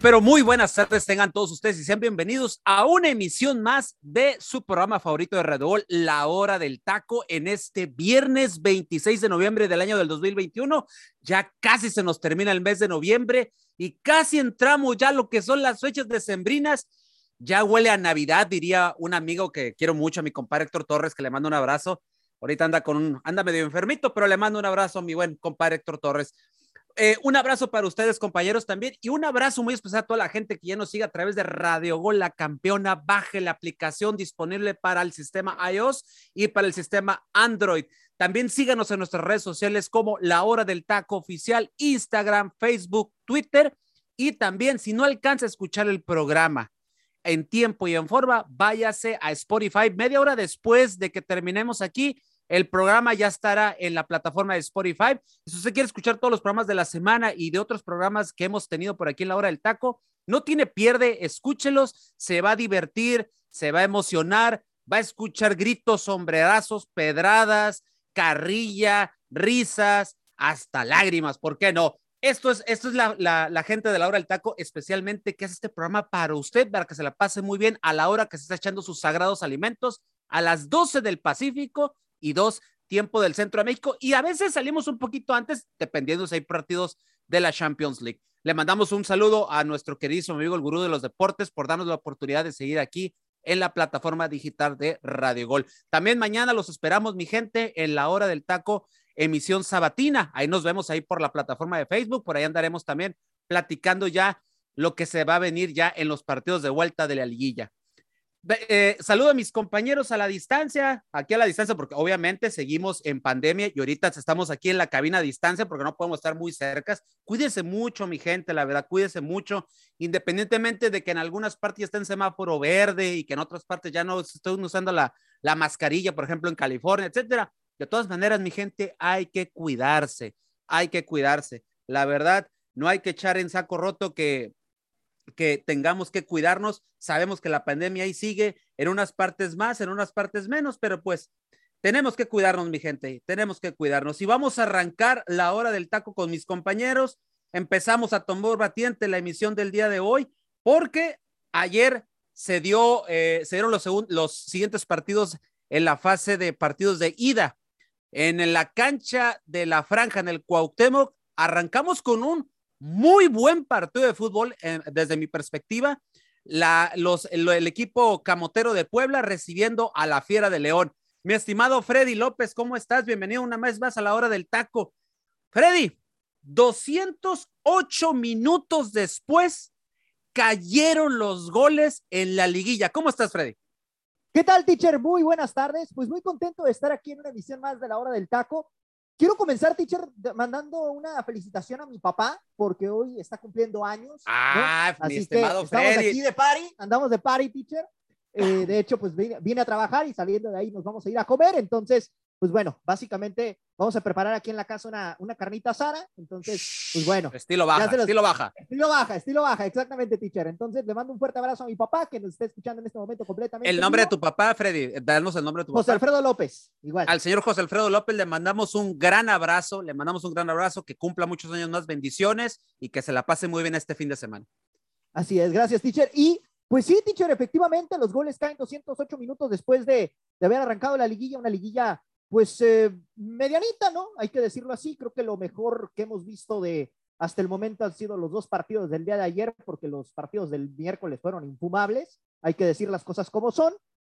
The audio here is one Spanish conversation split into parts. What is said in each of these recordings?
Pero muy buenas tardes tengan todos ustedes y sean bienvenidos a una emisión más de su programa favorito de Red Bull, La Hora del Taco, en este viernes 26 de noviembre del año del 2021. Ya casi se nos termina el mes de noviembre y casi entramos ya lo que son las fechas decembrinas. Ya huele a Navidad, diría un amigo que quiero mucho, a mi compadre Héctor Torres, que le mando un abrazo. Ahorita anda con un, anda medio enfermito, pero le mando un abrazo a mi buen compadre Héctor Torres. Eh, un abrazo para ustedes, compañeros, también. Y un abrazo muy especial a toda la gente que ya nos sigue a través de Radio Gol, la campeona. Baje la aplicación disponible para el sistema iOS y para el sistema Android. También síganos en nuestras redes sociales como La Hora del Taco Oficial, Instagram, Facebook, Twitter. Y también, si no alcanza a escuchar el programa en tiempo y en forma, váyase a Spotify media hora después de que terminemos aquí el programa ya estará en la plataforma de Spotify. Si usted quiere escuchar todos los programas de la semana y de otros programas que hemos tenido por aquí en la hora del taco, no tiene pierde, escúchelos, se va a divertir, se va a emocionar, va a escuchar gritos, sombrerazos, pedradas, carrilla, risas, hasta lágrimas, ¿por qué no? Esto es, esto es la, la, gente de la hora del taco, especialmente que hace este programa para usted, para que se la pase muy bien a la hora que se está echando sus sagrados alimentos, a las 12 del Pacífico, y dos, tiempo del Centro de México. Y a veces salimos un poquito antes, dependiendo si hay partidos de la Champions League. Le mandamos un saludo a nuestro querido amigo el gurú de los deportes por darnos la oportunidad de seguir aquí en la plataforma digital de Radio Gol. También mañana los esperamos, mi gente, en la hora del taco, emisión sabatina. Ahí nos vemos ahí por la plataforma de Facebook, por ahí andaremos también platicando ya lo que se va a venir ya en los partidos de vuelta de la liguilla. Eh, saludo a mis compañeros a la distancia, aquí a la distancia, porque obviamente seguimos en pandemia y ahorita estamos aquí en la cabina a distancia porque no podemos estar muy cercas. Cuídese mucho, mi gente, la verdad, cuídese mucho, independientemente de que en algunas partes esté en semáforo verde y que en otras partes ya no estén usando la, la mascarilla, por ejemplo, en California, etcétera. De todas maneras, mi gente, hay que cuidarse, hay que cuidarse. La verdad, no hay que echar en saco roto que que tengamos que cuidarnos. Sabemos que la pandemia ahí sigue en unas partes más, en unas partes menos, pero pues tenemos que cuidarnos, mi gente, tenemos que cuidarnos. Y vamos a arrancar la hora del taco con mis compañeros. Empezamos a tomar batiente la emisión del día de hoy, porque ayer se dio, eh, se dieron los, los siguientes partidos en la fase de partidos de ida. En la cancha de la franja, en el Cuauhtémoc, arrancamos con un muy buen partido de fútbol eh, desde mi perspectiva. La, los, el, equipo camotero de Puebla recibiendo a la Fiera de León. Mi estimado Freddy López, ¿cómo estás? Bienvenido una vez más a la hora del taco. Freddy, 208 minutos después cayeron los goles en la liguilla. ¿Cómo estás, Freddy? ¿Qué tal, teacher? Muy buenas tardes. Pues muy contento de estar aquí en una emisión más de la hora del taco. Quiero comenzar, teacher, mandando una felicitación a mi papá, porque hoy está cumpliendo años. Ah, ¿no? mi Así estimado que estamos Freddy. aquí de party, andamos de party, teacher. Eh, de hecho, pues vine, vine, a trabajar y saliendo de ahí nos vamos a ir a comer. Entonces, pues bueno, básicamente vamos a preparar aquí en la casa una, una carnita asada. Entonces, pues bueno. Estilo baja, los, estilo baja. Estilo baja, estilo baja, exactamente, teacher. Entonces, le mando un fuerte abrazo a mi papá que nos está escuchando en este momento completamente. El nombre vivo. de tu papá, Freddy, danos el nombre de tu José papá. Alfredo López, igual. Al señor José Alfredo López le mandamos un gran abrazo, le mandamos un gran abrazo, que cumpla muchos años más, bendiciones y que se la pase muy bien este fin de semana. Así es, gracias, teacher. Y pues sí, teacher, efectivamente, los goles caen 208 minutos después de, de haber arrancado la liguilla, una liguilla pues eh, medianita, ¿no? Hay que decirlo así, creo que lo mejor que hemos visto de, hasta el momento han sido los dos partidos del día de ayer, porque los partidos del miércoles fueron infumables, hay que decir las cosas como son.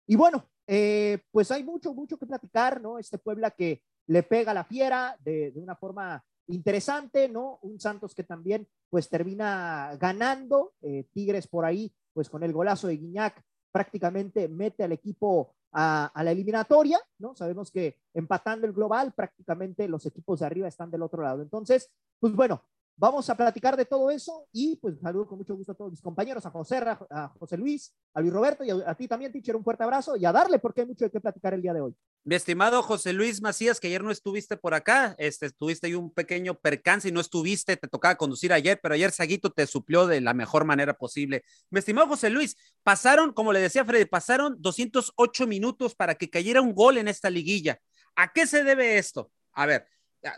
Y bueno, eh, pues hay mucho, mucho que platicar, ¿no? Este Puebla que le pega la fiera de, de, una forma interesante, ¿no? Un Santos que también pues termina ganando, eh, Tigres por ahí, pues con el golazo de Guiñac prácticamente mete al equipo a, la eliminatoria, ¿no? Sabemos que empatando el global, prácticamente los equipos de arriba están del otro lado. Entonces, pues bueno, Vamos a platicar de todo eso y pues saludo con mucho gusto a todos mis compañeros, a José, a José Luis, a Luis Roberto y a, ti también, teacher, un fuerte abrazo y a darle porque hay mucho de qué platicar el día de hoy. Mi estimado José Luis Macías, que ayer no estuviste por acá, este, tuviste ahí un pequeño percance y no estuviste, te tocaba conducir ayer, pero ayer Saguito te suplió de la mejor manera posible. Mi estimado José Luis, pasaron, como le decía Freddy, pasaron 208 minutos para que cayera un gol en esta liguilla. ¿A qué se debe esto? A ver,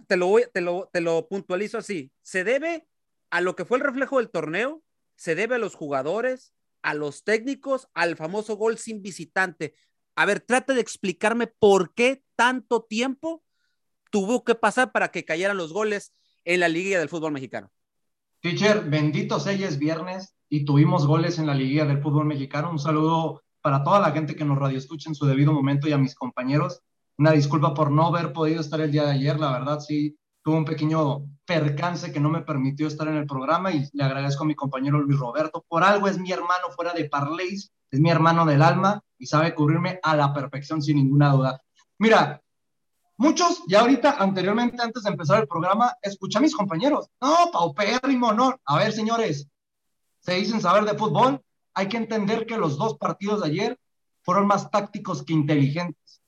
te lo, voy, te, lo, te lo puntualizo así, se debe a lo que fue el reflejo del torneo, se debe a los jugadores, a los técnicos, al famoso gol sin visitante. A ver, trate de explicarme por qué tanto tiempo tuvo que pasar para que cayeran los goles en la Liga del Fútbol Mexicano. Teacher, bendito sea es viernes y tuvimos goles en la Liga del Fútbol Mexicano. Un saludo para toda la gente que nos radio escucha en su debido momento y a mis compañeros. Una disculpa por no haber podido estar el día de ayer, la verdad sí tuve un pequeño percance que no me permitió estar en el programa y le agradezco a mi compañero Luis Roberto. Por algo es mi hermano fuera de Parleys, es mi hermano del alma y sabe cubrirme a la perfección sin ninguna duda. Mira, muchos, ya ahorita, anteriormente, antes de empezar el programa, escuché a mis compañeros. No, paupérrimo, no. A ver, señores, se dicen saber de fútbol. Hay que entender que los dos partidos de ayer fueron más tácticos que inteligentes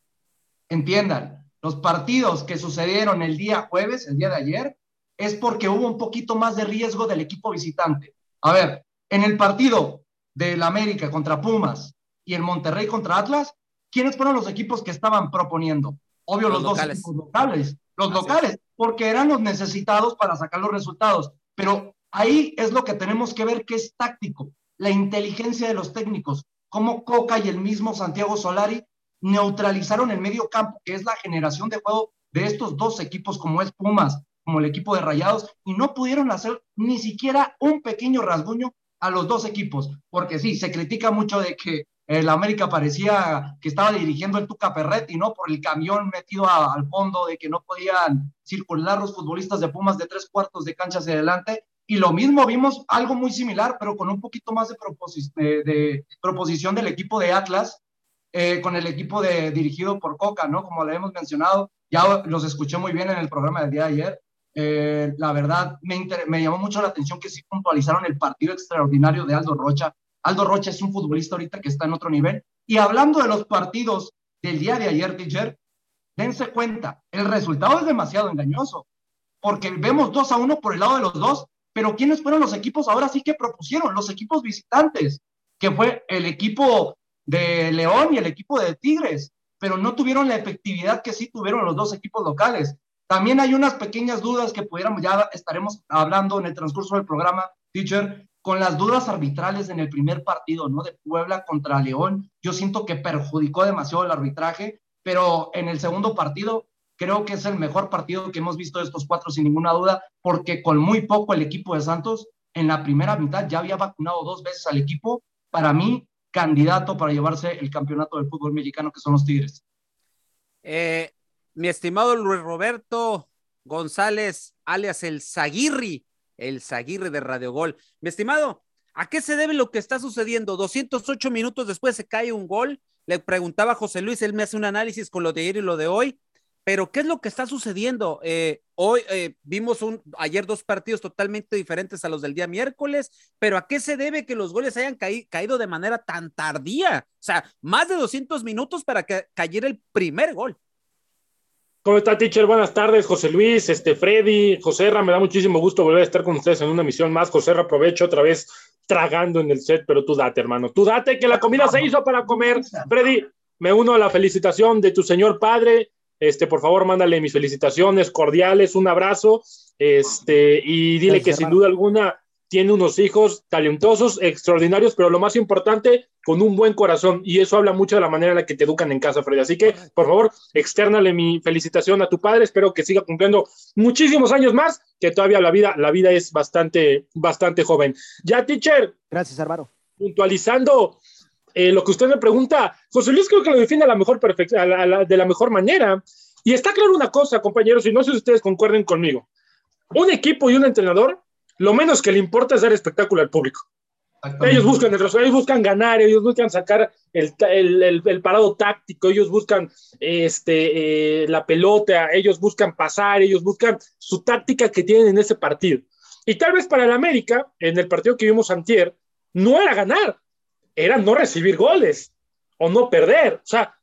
entiendan, los partidos que sucedieron el día jueves, el día de ayer, es porque hubo un poquito más de riesgo del equipo visitante. A ver, en el partido del América contra Pumas y el Monterrey contra Atlas, ¿quiénes fueron los equipos que estaban proponiendo? Obvio, los, los locales. dos locales, los Así locales, es. porque eran los necesitados para sacar los resultados. Pero ahí es lo que tenemos que ver que es táctico, la inteligencia de los técnicos, como Coca y el mismo Santiago Solari neutralizaron el medio campo, que es la generación de juego de estos dos equipos, como es Pumas, como el equipo de Rayados, y no pudieron hacer ni siquiera un pequeño rasguño a los dos equipos, porque sí, se critica mucho de que el América parecía que estaba dirigiendo el Tuca Perretti, ¿no? Por el camión metido al fondo, de que no podían circular los futbolistas de Pumas de tres cuartos de cancha hacia adelante. Y lo mismo vimos algo muy similar, pero con un poquito más de, de proposición del equipo de Atlas, eh, con el equipo dirigido por Coca, ¿no? Como le hemos mencionado, ya los escuché muy bien en el programa del día de ayer. Eh, la verdad, me, llamó mucho la atención que sí puntualizaron el partido extraordinario de Aldo Rocha. Aldo Rocha es un futbolista ahorita que está en otro nivel. Y hablando de los partidos del día de ayer, teacher, dense cuenta, el resultado es demasiado engañoso, porque vemos 2 a 1 por el lado de los dos, pero ¿quiénes fueron los equipos ahora sí que propusieron? Los equipos visitantes, que fue el equipo de León y el equipo de Tigres, pero no tuvieron la efectividad que sí tuvieron los dos equipos locales. También hay unas pequeñas dudas que pudiéramos, ya estaremos hablando en el transcurso del programa, teacher, con las dudas arbitrales en el primer partido, ¿no? De Puebla contra León. Yo siento que perjudicó demasiado el arbitraje, pero en el segundo partido creo que es el mejor partido que hemos visto de estos cuatro, sin ninguna duda, porque con muy poco el equipo de Santos en la primera mitad ya había vacunado dos veces al equipo. Para mí, candidato para llevarse el campeonato del fútbol mexicano, que son los Tigres. Eh, mi estimado Luis Roberto González, alias el Zaguirri, el Zaguirri de Radio Gol. Mi estimado, ¿a qué se debe lo que está sucediendo? 208 minutos después se cae un gol. Le preguntaba José Luis, él me hace un análisis con lo de ayer y lo de hoy. Pero, ¿qué es lo que está sucediendo? Eh, hoy eh, vimos un, ayer dos partidos totalmente diferentes a los del día miércoles, pero ¿a qué se debe que los goles hayan caí, caído de manera tan tardía? O sea, más de 200 minutos para que cayera el primer gol. ¿Cómo está, teacher? Buenas tardes, José Luis, este, Freddy, José Ra, me da muchísimo gusto volver a estar con ustedes en una misión más. José Ra, aprovecho otra vez tragando en el set, pero tú date, hermano, tú date que la comida se hizo para comer. Freddy, me uno a la felicitación de tu señor padre, este, por favor, mándale mis felicitaciones cordiales, un abrazo, este, y dile que sin duda alguna tiene unos hijos talentosos, extraordinarios, pero lo más importante, con un buen corazón. Y eso habla mucho de la manera en la que te educan en casa, Freddy. Así que, por favor, externale mi felicitación a tu padre. Espero que siga cumpliendo muchísimos años más, que todavía la vida, la vida es bastante, bastante joven. Ya, teacher. Gracias, Álvaro. Puntualizando eh, lo que usted me pregunta, José Luis creo que lo define a la mejor de la mejor manera. Y está claro una cosa, compañeros, y no sé si ustedes concuerden conmigo. Un equipo y un entrenador lo menos que le importa es dar espectáculo al público. Ellos buscan, ellos buscan ganar, ellos buscan sacar el, el, el, parado táctico, ellos buscan este, eh, la pelota, ellos buscan pasar, ellos buscan su táctica que tienen en ese partido. Y tal vez para el América, en el partido que vimos antier, no era ganar, era no recibir goles o no perder. O sea,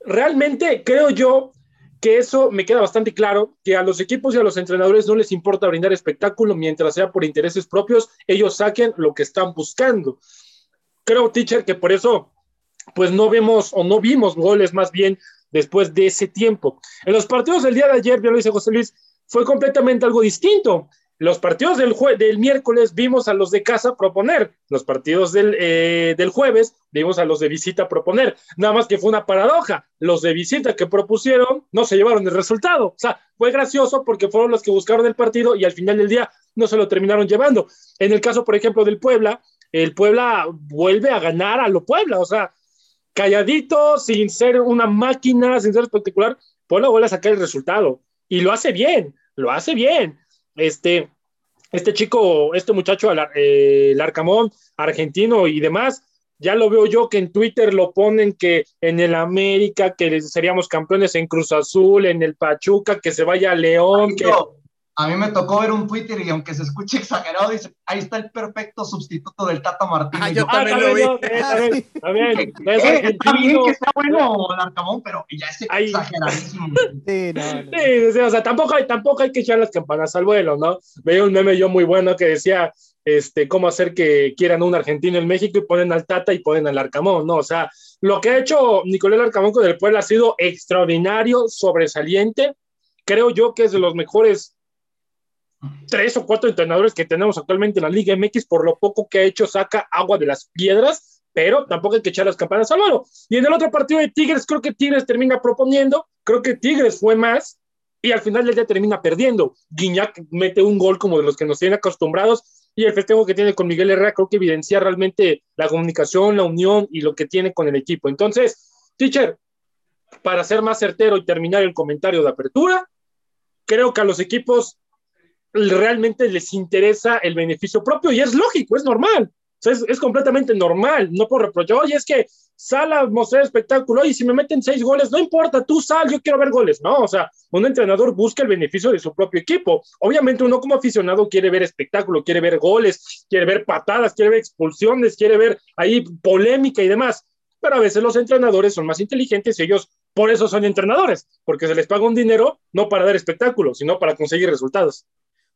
realmente creo yo que eso me queda bastante claro, que a los equipos y a los entrenadores no les importa brindar espectáculo mientras sea por intereses propios, ellos saquen lo que están buscando. Creo, teacher, que por eso, pues no vemos o no vimos goles más bien después de ese tiempo. En los partidos del día de ayer, ya lo dice José Luis, fue completamente algo distinto. Los partidos del, del miércoles vimos a los de casa proponer, los partidos del, eh, del jueves vimos a los de visita proponer, nada más que fue una paradoja, los de visita que propusieron no se llevaron el resultado, o sea, fue gracioso porque fueron los que buscaron el partido y al final del día no se lo terminaron llevando. En el caso, por ejemplo, del Puebla, el Puebla vuelve a ganar a lo Puebla, o sea, calladito, sin ser una máquina, sin ser espectacular, Puebla vuelve a sacar el resultado y lo hace bien, lo hace bien este, este chico, este muchacho, eh, el Arcamón, argentino y demás, ya lo veo yo que en Twitter lo ponen que en el América, que seríamos campeones en Cruz Azul, en el Pachuca, que se vaya a León, que... A mí me tocó ver un Twitter y aunque se escuche exagerado, dice, ahí está el perfecto sustituto del Tata Martínez. Ah, yo también lo vi. También, Está bien que está bueno el Arcamón, pero ya es exageradísimo. Sí, no, sí, o sea, tampoco hay, tampoco hay que echar las campanas al vuelo, ¿no? Veía un meme yo muy bueno que decía, este, cómo hacer que quieran un argentino en México y ponen al Tata y ponen al Arcamón, ¿no? O sea, lo que ha hecho Nicolás Arcamón con el pueblo ha sido extraordinario, sobresaliente. Creo yo que es de los mejores tres o cuatro entrenadores que tenemos actualmente en la Liga MX, por lo poco que ha hecho, saca agua de las piedras, pero tampoco hay que echar las campanas al vuelo. Y en el otro partido de Tigres, creo que Tigres termina proponiendo, creo que Tigres fue más, y al final del día termina perdiendo. Guiñac mete un gol como de los que nos tienen acostumbrados, y el festejo que tiene con Miguel Herrera creo que evidencia realmente la comunicación, la unión y lo que tiene con el equipo. Entonces, teacher, para ser más certero y terminar el comentario de apertura, creo que a los equipos realmente les interesa el beneficio propio y es lógico, es normal. es, completamente normal, no por reprochar, oye, es que sal a mostrar espectáculo, y si me meten seis goles, no importa, tú sal, yo quiero ver goles, no, o sea, un entrenador busca el beneficio de su propio equipo. Obviamente uno como aficionado quiere ver espectáculo, quiere ver goles, quiere ver patadas, quiere ver expulsiones, quiere ver ahí polémica y demás, pero a veces los entrenadores son más inteligentes y ellos por eso son entrenadores, porque se les paga un dinero no para dar espectáculo, sino para conseguir resultados.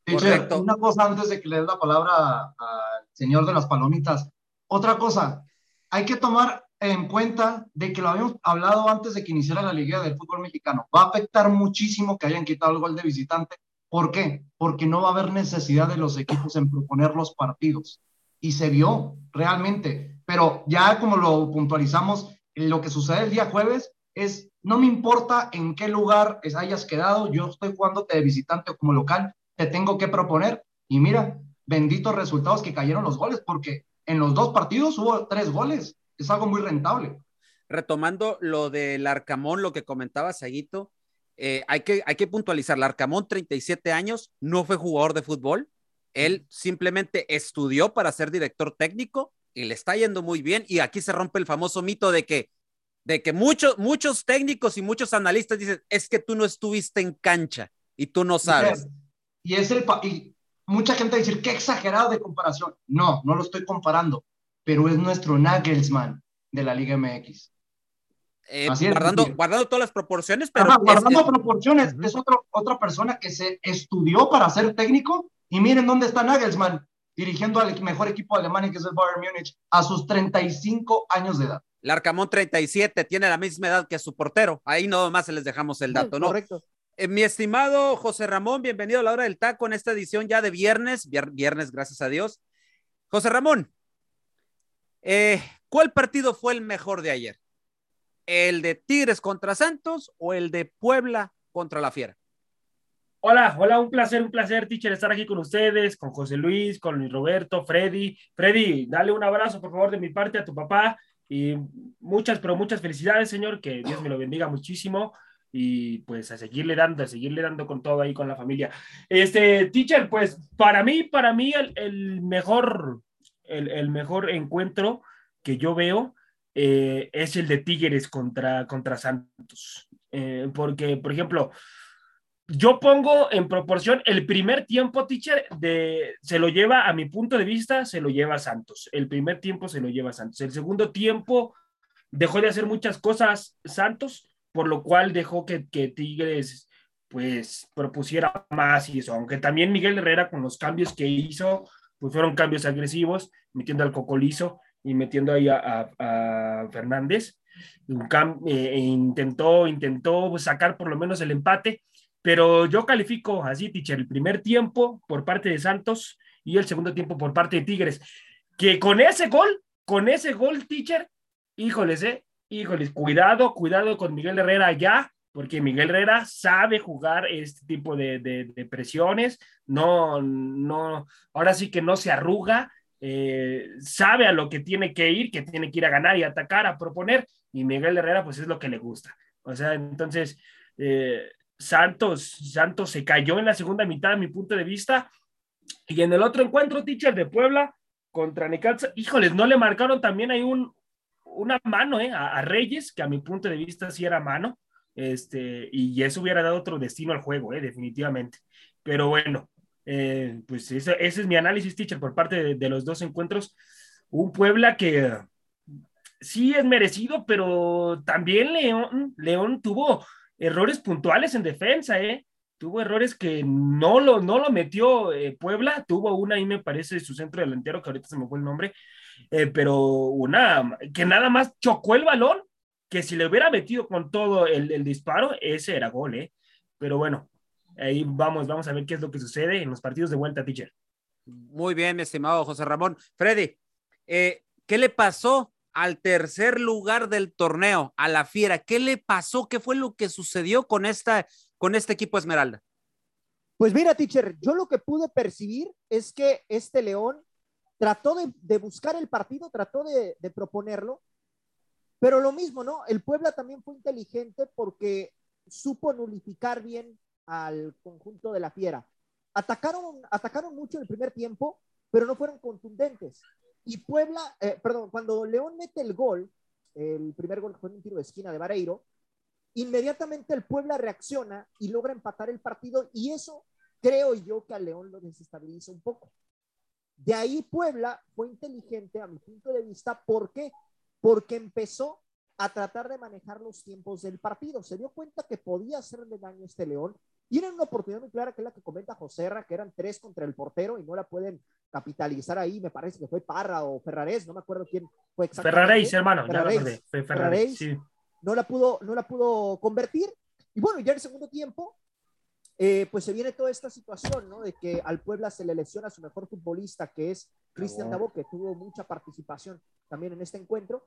Correcto. Una cosa antes de que le dé la palabra al señor de las palomitas. Otra cosa, hay que tomar en cuenta de que lo habíamos hablado antes de que iniciara la Liga del Fútbol Mexicano. Va a afectar muchísimo que hayan quitado el gol de visitante. ¿Por qué? Porque no va a haber necesidad de los equipos en proponer los partidos. Y se vio realmente. Pero ya como lo puntualizamos, lo que sucede el día jueves es, no me importa en qué lugar hayas quedado, yo estoy jugándote de visitante o como local, te tengo que proponer. Y mira, benditos resultados que cayeron los goles, porque en los dos partidos hubo tres goles. Es algo muy rentable. Retomando lo del Arcamón, lo que comentaba Saguito, eh, hay, que, hay que puntualizar, el Arcamón, 37 años, no fue jugador de fútbol, él simplemente estudió para ser director técnico y le está yendo muy bien. Y aquí se rompe el famoso mito de que, de que muchos, muchos técnicos y muchos analistas dicen, es que tú no estuviste en cancha y tú no sabes. Y es el y mucha gente dice, qué exagerado de comparación. No, no lo estoy comparando, pero es nuestro Nagelsmann de la Liga MX. Eh, guardando, guardando todas las proporciones, pero. guardando proporciones, es otro, otra persona que se estudió para ser técnico. Y miren dónde está Nagelsmann, dirigiendo al mejor equipo de Alemania, que es el Bayern Múnich, a sus 35 años de edad. Larcamón 37 tiene la misma edad que su portero. Ahí no más se les dejamos el dato, ¿no? Correcto. Eh, mi estimado José Ramón, bienvenido a la hora del taco en esta edición ya de viernes, viernes, gracias a Dios. José Ramón, eh, ¿cuál partido fue el mejor de ayer? ¿El de Tigres contra Santos o el de Puebla contra la Fiera? Hola, hola, un placer, un placer, teacher, estar aquí con ustedes, con José Luis, con Luis Roberto, Freddy. Freddy, dale un abrazo, por favor, de mi parte a tu papá y muchas, pero muchas felicidades, señor, que Dios me lo bendiga muchísimo y pues a seguirle dando, a seguirle dando con todo ahí con la familia. Este, teacher, pues para mí, para mí el, mejor, el, mejor encuentro que yo veo eh, es el de Tigres contra, contra Santos. Eh, porque, por ejemplo, yo pongo en proporción el primer tiempo, teacher, de, se lo lleva, a mi punto de vista, se lo lleva Santos. El primer tiempo se lo lleva Santos. El segundo tiempo dejó de hacer muchas cosas Santos, por lo cual dejó que, Tigres pues propusiera más y eso, aunque también Miguel Herrera con los cambios que hizo, pues fueron cambios agresivos, metiendo al Cocolizo y metiendo ahí a, Fernández. Eh, e intentó, intentó sacar por lo menos el empate, pero yo califico así, teacher, el primer tiempo por parte de Santos y el segundo tiempo por parte de Tigres, que con ese gol, con ese gol, teacher, híjoles, eh, híjoles, cuidado, cuidado con Miguel Herrera ya, porque Miguel Herrera sabe jugar este tipo de, de, presiones, no, no, ahora sí que no se arruga, eh, sabe a lo que tiene que ir, que tiene que ir a ganar y atacar, a proponer, y Miguel Herrera pues es lo que le gusta. O sea, entonces, eh, Santos, Santos se cayó en la segunda mitad, a mi punto de vista. Y en el otro encuentro, teacher de Puebla contra Necaxa, híjoles, no le marcaron también ahí un, una mano eh, a, Reyes, que a mi punto de vista sí era mano, este, y eso hubiera dado otro destino al juego, eh, definitivamente. Pero bueno, eh, pues ese, es mi análisis, teacher, por parte de, los dos encuentros. Un Puebla que sí es merecido, pero también León, León tuvo errores puntuales en defensa, ¿eh? Tuvo errores que no lo, no lo metió eh, Puebla, tuvo una ahí me parece su centro delantero, que ahorita se me fue el nombre, eh, pero una que nada más chocó el balón, que si le hubiera metido con todo el, disparo, ese era gol, ¿eh? Pero bueno, ahí vamos, vamos a ver qué es lo que sucede en los partidos de vuelta, teacher. Muy bien, mi estimado José Ramón. Freddy, eh, ¿qué le pasó al tercer lugar del torneo, a la Fiera. ¿Qué le pasó? ¿Qué fue lo que sucedió con, esta, con este equipo Esmeralda? Pues mira, teacher, yo lo que pude percibir es que este León trató de, buscar el partido, trató de, de, proponerlo, pero lo mismo, ¿no? El Puebla también fue inteligente porque supo nulificar bien al conjunto de la Fiera. Atacaron, atacaron mucho el primer tiempo, pero no fueron contundentes. Y Puebla, eh, perdón, cuando León mete el gol, el primer gol fue un tiro de esquina de Vareiro, inmediatamente el Puebla reacciona y logra empatar el partido y eso creo yo que a León lo desestabiliza un poco. De ahí Puebla fue inteligente a mi punto de vista. ¿Por qué? Porque empezó a tratar de manejar los tiempos del partido. Se dio cuenta que podía hacerle daño a este León tienen una oportunidad muy clara que es la que comenta Joserra, que eran tres contra el portero y no la pueden capitalizar ahí. Me parece que fue Parra o Ferrares, no me acuerdo quién fue exactamente. Ferraréis, hermano, Ferraréis, ya Ferraréis, sí. no, la pudo, no la pudo convertir. Y bueno, ya en el segundo tiempo, eh, pues se viene toda esta situación, ¿no? De que al Puebla se le lesiona a su mejor futbolista, que es Cristian Dabo, que tuvo mucha participación también en este encuentro.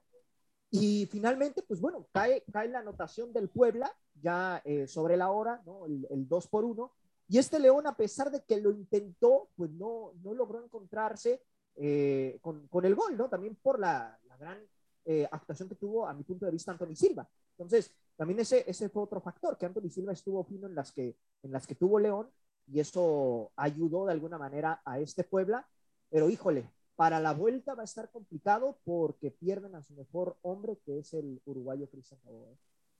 Y finalmente, pues bueno, cae, cae la anotación del Puebla ya eh, sobre la hora, ¿no? El, el 2 por 1. Y este León, a pesar de que lo intentó, pues no, no logró encontrarse eh, con, con, el gol, ¿no? También por la, la gran eh, actuación que tuvo, a mi punto de vista, Anthony Silva. Entonces, también ese, ese fue otro factor, que Anthony Silva estuvo fino en las que, en las que tuvo León, y eso ayudó de alguna manera a este Puebla. Pero híjole, para la vuelta va a estar complicado porque pierden a su mejor hombre, que es el uruguayo Cristian Favor.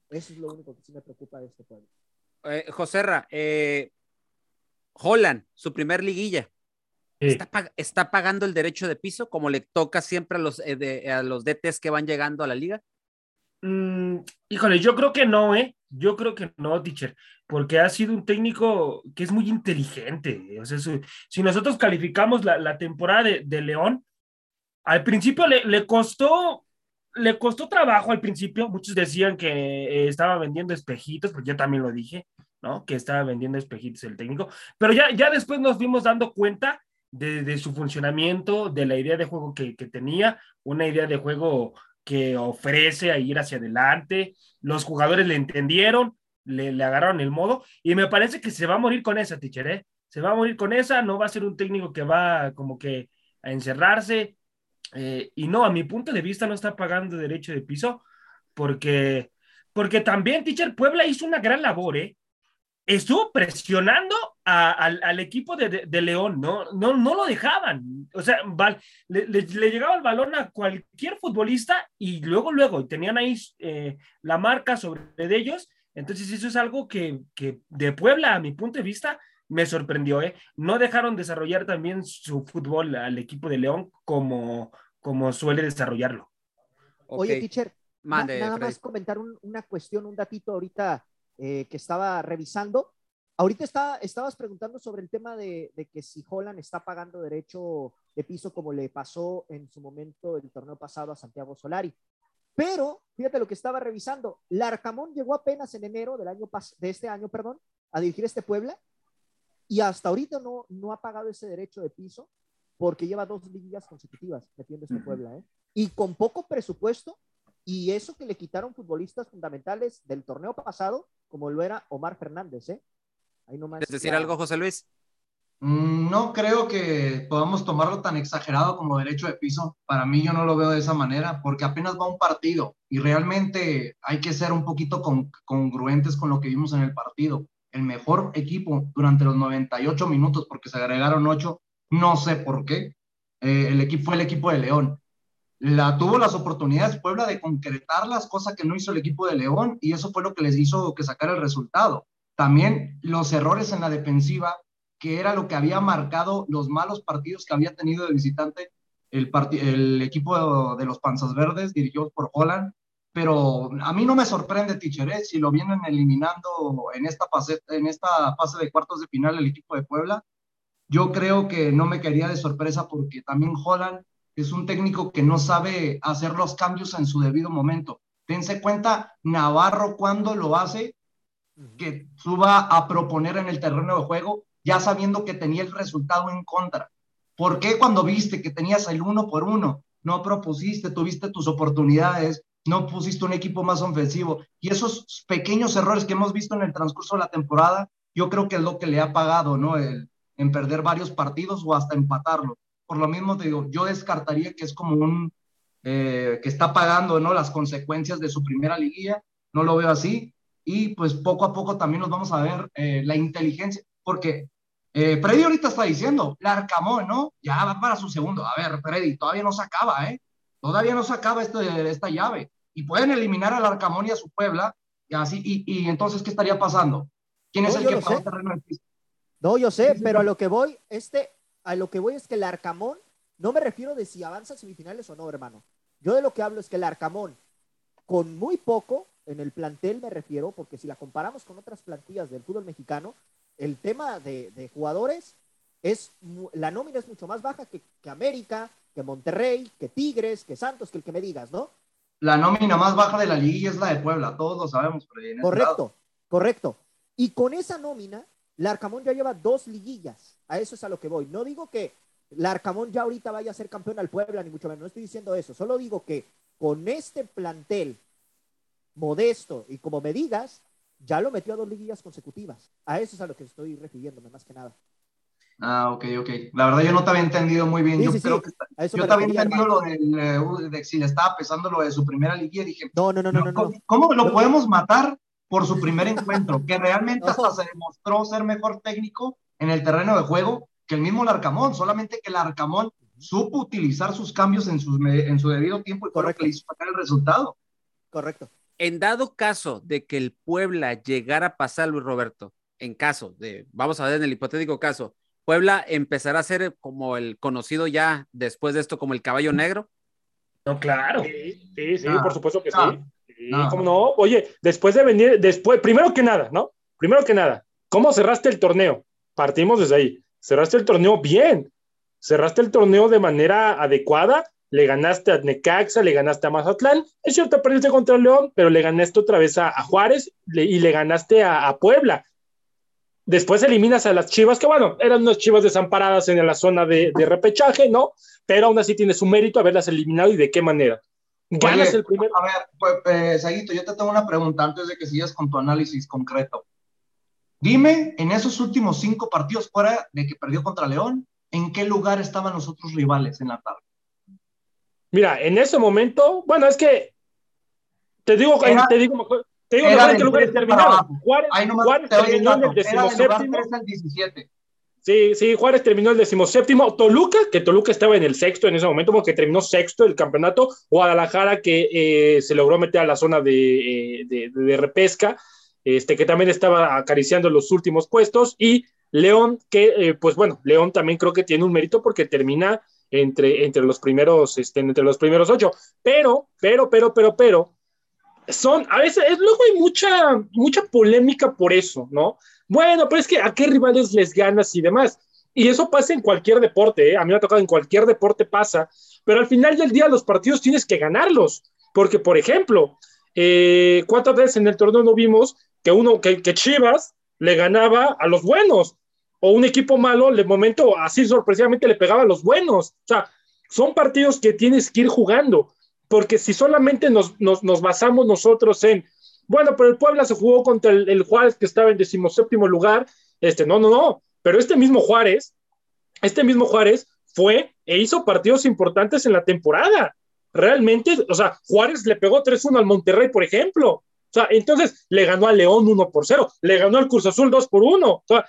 Eso es lo único que sí me preocupa de este pueblo. Eh, Joserra, eh, Holland, su primer liguilla. ¿Está, pagando el derecho de piso como le toca siempre a los, eh, a los DTs que van llegando a la liga? Mm, híjole, yo creo que no, ¿eh? Yo creo que no, teacher, porque ha sido un técnico que es muy inteligente. O sea, si nosotros calificamos la, temporada de, León, al principio le, costó, le costó trabajo al principio. Muchos decían que estaba vendiendo espejitos, porque yo también lo dije. ¿no? Que estaba vendiendo espejitos el técnico. Pero ya, ya después nos vimos dando cuenta de, su funcionamiento, de la idea de juego que, tenía, una idea de juego que ofrece a ir hacia adelante. Los jugadores le entendieron, le, le, agarraron el modo y me parece que se va a morir con esa, teacher, ¿eh? Se va a morir con esa, no va a ser un técnico que va como que a encerrarse. Eh, y no, a mi punto de vista no está pagando derecho de piso porque, porque también, teacher, Puebla hizo una gran labor, ¿eh? Estuvo presionando al, equipo de, León, ¿no? ¿no? No lo dejaban. O sea, le, llegaba el balón a cualquier futbolista y luego, luego tenían ahí eh, la marca sobre de ellos. Entonces, eso es algo que, de Puebla, a mi punto de vista, me sorprendió. ¿eh? No dejaron desarrollar también su fútbol al equipo de León como, como suele desarrollarlo. Oye, teacher, nada más comentar una cuestión, un datito ahorita eh, que estaba revisando. Ahorita está, estabas preguntando sobre el tema de, que si Holland está pagando derecho de piso como le pasó en su momento el torneo pasado a Santiago Solari. Pero fíjate lo que estaba revisando. Larcamón llegó apenas en enero del año de este año, perdón, a dirigir este Puebla y hasta ahorita no, no ha pagado ese derecho de piso porque lleva dos liguillas consecutivas metiendo este Puebla, ¿eh? Y con poco presupuesto y eso que le quitaron futbolistas fundamentales del torneo pasado, como lo era Omar Fernández, ¿eh? Ahí ¿Es decir algo, José Luis? Mm, no creo que podamos tomarlo tan exagerado como derecho de piso. Para mí yo no lo veo de esa manera, porque apenas va un partido y realmente hay que ser un poquito congruentes con lo que vimos en el partido. El mejor equipo durante los 98 minutos, porque se agregaron 8, no sé por qué. Eh, el equipo fue el equipo de León la tuvo las oportunidades Puebla de concretar las cosas que no hizo el equipo de León y eso fue lo que les hizo que sacar el resultado. También los errores en la defensiva, que era lo que había marcado los malos partidos que había tenido de visitante el, el equipo de, los Panzas Verdes, dirigidos por Holland. Pero a mí no me sorprende, Ticheré, ¿eh? si lo vienen eliminando en esta, fase, en esta fase de cuartos de final el equipo de Puebla. Yo creo que no me quería de sorpresa porque también Holland es un técnico que no sabe hacer los cambios en su debido momento. Dense cuenta, Navarro cuando lo hace, que suba a proponer en el terreno de juego, ya sabiendo que tenía el resultado en contra. ¿Por qué cuando viste que tenías el uno por uno, no propusiste, tuviste tus oportunidades, no pusiste un equipo más ofensivo? Y esos pequeños errores que hemos visto en el transcurso de la temporada, yo creo que es lo que le ha pagado, ¿no? El, en perder varios partidos o hasta empatarlo por lo mismo te digo, yo descartaría que es como un, eh, que está pagando, ¿no? Las consecuencias de su primera liguilla, no lo veo así, y pues poco a poco también nos vamos a ver eh, la inteligencia, porque eh, Freddy ahorita está diciendo, la Arcamón, ¿no? Ya va para su segundo. A ver, Freddy, todavía no se acaba, ¿eh? Todavía no se acaba este, esta llave. Y pueden eliminar al Arcamón y a su Puebla, y así, y, y entonces, ¿qué estaría pasando? ¿Quién es el que paga el terreno del piso? No, yo sé, pero a lo que voy, este, a lo que voy es que el Arcamón, no me refiero de si avanza a semifinales o no, hermano. Yo de lo que hablo es que el Arcamón, con muy poco, en el plantel me refiero, porque si la comparamos con otras plantillas del fútbol mexicano, el tema de, jugadores es, la nómina es mucho más baja que, América, que Monterrey, que Tigres, que Santos, que el que me digas, ¿no? La nómina más baja de la liga es la de Puebla, todos lo sabemos. correcto, correcto. Y con esa nómina, Larcamón ya lleva dos liguillas. A eso es a lo que voy. No digo que Larcamón ya ahorita vaya a ser campeón al Puebla, ni mucho menos. No estoy diciendo eso. Solo digo que con este plantel modesto y como me digas, ya lo metió a dos liguillas consecutivas. A eso es a lo que estoy refiriéndome, más que nada. Ah, ok, ok. La verdad yo no te había entendido muy bien. yo creo que yo te había entendido lo eh, de, si le estaba pesando lo de su primera liguilla. Dije, no, no, no, no. no, ¿Cómo, lo podemos matar por su primer encuentro, que realmente hasta se demostró ser mejor técnico en el terreno de juego que el mismo Larcamón, solamente que Larcamón supo utilizar sus cambios en, sus, en su debido tiempo y correcto. le hizo sacar el resultado. Correcto. En dado caso de que el Puebla llegara a pasar, Luis Roberto, en caso de, vamos a ver en el hipotético caso, Puebla empezará a ser como el conocido ya después de esto como el caballo negro. No, claro. Sí, sí, sí por supuesto que sí. ¿Cómo no? Oye, después de venir, después, primero que nada, ¿no? Primero que nada, ¿cómo cerraste el torneo? Partimos desde ahí. Cerraste el torneo bien. Cerraste el torneo de manera adecuada. Le ganaste a Necaxa, le ganaste a Mazatlán. Es cierto, perdiste contra León, pero le ganaste otra vez a, Juárez y le ganaste a, Puebla. Después eliminas a las Chivas, que bueno, eran unas Chivas desamparadas en la zona de, repechaje, ¿no? Pero aún así tiene su mérito haberlas eliminado y de qué manera. Ganas el primer. A ver, pues, pues, yo te tengo una pregunta antes de que sigas con tu análisis concreto. Dime, en esos últimos cinco partidos fuera de que perdió contra León, ¿en qué lugar estaban los otros rivales en la tarde? Mira, en ese momento, bueno, es que te digo, te digo mejor, te digo mejor en qué lugares terminaron. Juárez, Juárez terminó en el decimoséptimo. Sí, sí, Juárez terminó el decimoséptimo. Toluca, que Toluca estaba en el sexto en ese momento, porque terminó sexto el campeonato. Guadalajara, que eh, se logró meter a la zona de, eh, de, de, repesca, este, que también estaba acariciando los últimos puestos. Y León, que, eh, pues bueno, León también creo que tiene un mérito porque termina entre, entre los primeros, este, entre los primeros ocho. Pero, pero, pero, pero, pero, son, a veces, es, luego hay mucha, mucha polémica por eso, ¿no? Bueno, pero es que a qué rivales les ganas y demás. Y eso pasa en cualquier deporte, ¿eh? a mí me ha tocado en cualquier deporte pasa, pero al final del día los partidos tienes que ganarlos, porque por ejemplo, eh, ¿cuántas veces en el torneo no vimos que uno, que, que Chivas le ganaba a los buenos? O un equipo malo, de momento, así sorpresivamente le pegaba a los buenos. O sea, son partidos que tienes que ir jugando porque si solamente nos, basamos nosotros en, bueno, pero el Puebla se jugó contra el, Juárez que estaba en decimoséptimo lugar, este, no, no, no, pero este mismo Juárez, este mismo Juárez fue e hizo partidos importantes en la temporada. Realmente, o sea, Juárez le pegó 3-1 al Monterrey, por ejemplo. O sea, entonces le ganó a León 1 por 0, le ganó al Cruz Azul 2 por 1. O sea,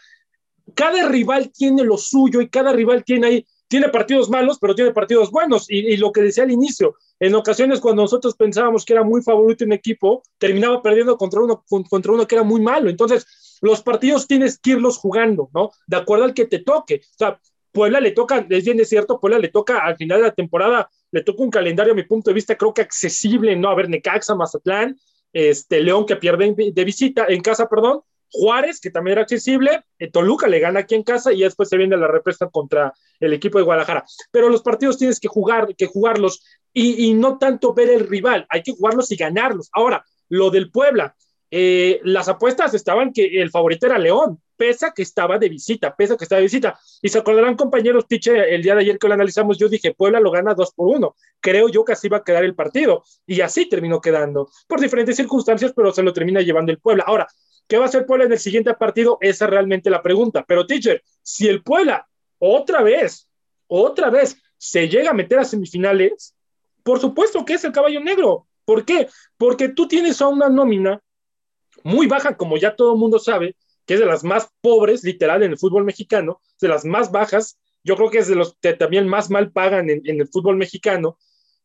cada rival tiene lo suyo y cada rival tiene ahí tiene partidos malos, pero tiene partidos buenos. Y, lo que decía al inicio, en ocasiones cuando nosotros pensábamos que era muy favorito un equipo, terminaba perdiendo contra uno, contra uno que era muy malo. Entonces, los partidos tienes que irlos jugando, ¿no? De acuerdo al que te toque. O sea, Puebla le toca, es bien es cierto, Puebla le toca al final de la temporada, le toca un calendario a mi punto de vista, creo que accesible, ¿no? A ver, Necaxa, Mazatlán, este, León que pierde de visita, en casa, perdón, Juárez, que también era accesible, eh, Toluca le gana aquí en casa y después se viene la represa contra el equipo de Guadalajara. Pero los partidos tienes que jugar, que jugarlos y, no tanto ver el rival, hay que jugarlos y ganarlos. Ahora, lo del Puebla, eh, las apuestas estaban que el favorito era León, pesa que estaba de visita, pesa que estaba de visita. Y se acordarán, compañeros, Tiche, el día de ayer que lo analizamos, yo dije, Puebla lo gana dos por uno. Creo yo que así va a quedar el partido. Y así terminó quedando, por diferentes circunstancias, pero se lo termina llevando el Puebla. Ahora, ¿Qué va a hacer Puebla en el siguiente partido? Esa es realmente la pregunta. Pero, teacher, si el Puebla otra vez, otra vez se llega a meter a semifinales, por supuesto que es el caballo negro. ¿Por qué? Porque tú tienes a una nómina muy baja, como ya todo el mundo sabe, que es de las más pobres, literal, en el fútbol mexicano, de las más bajas. Yo creo que es de los que también más mal pagan en, el fútbol mexicano.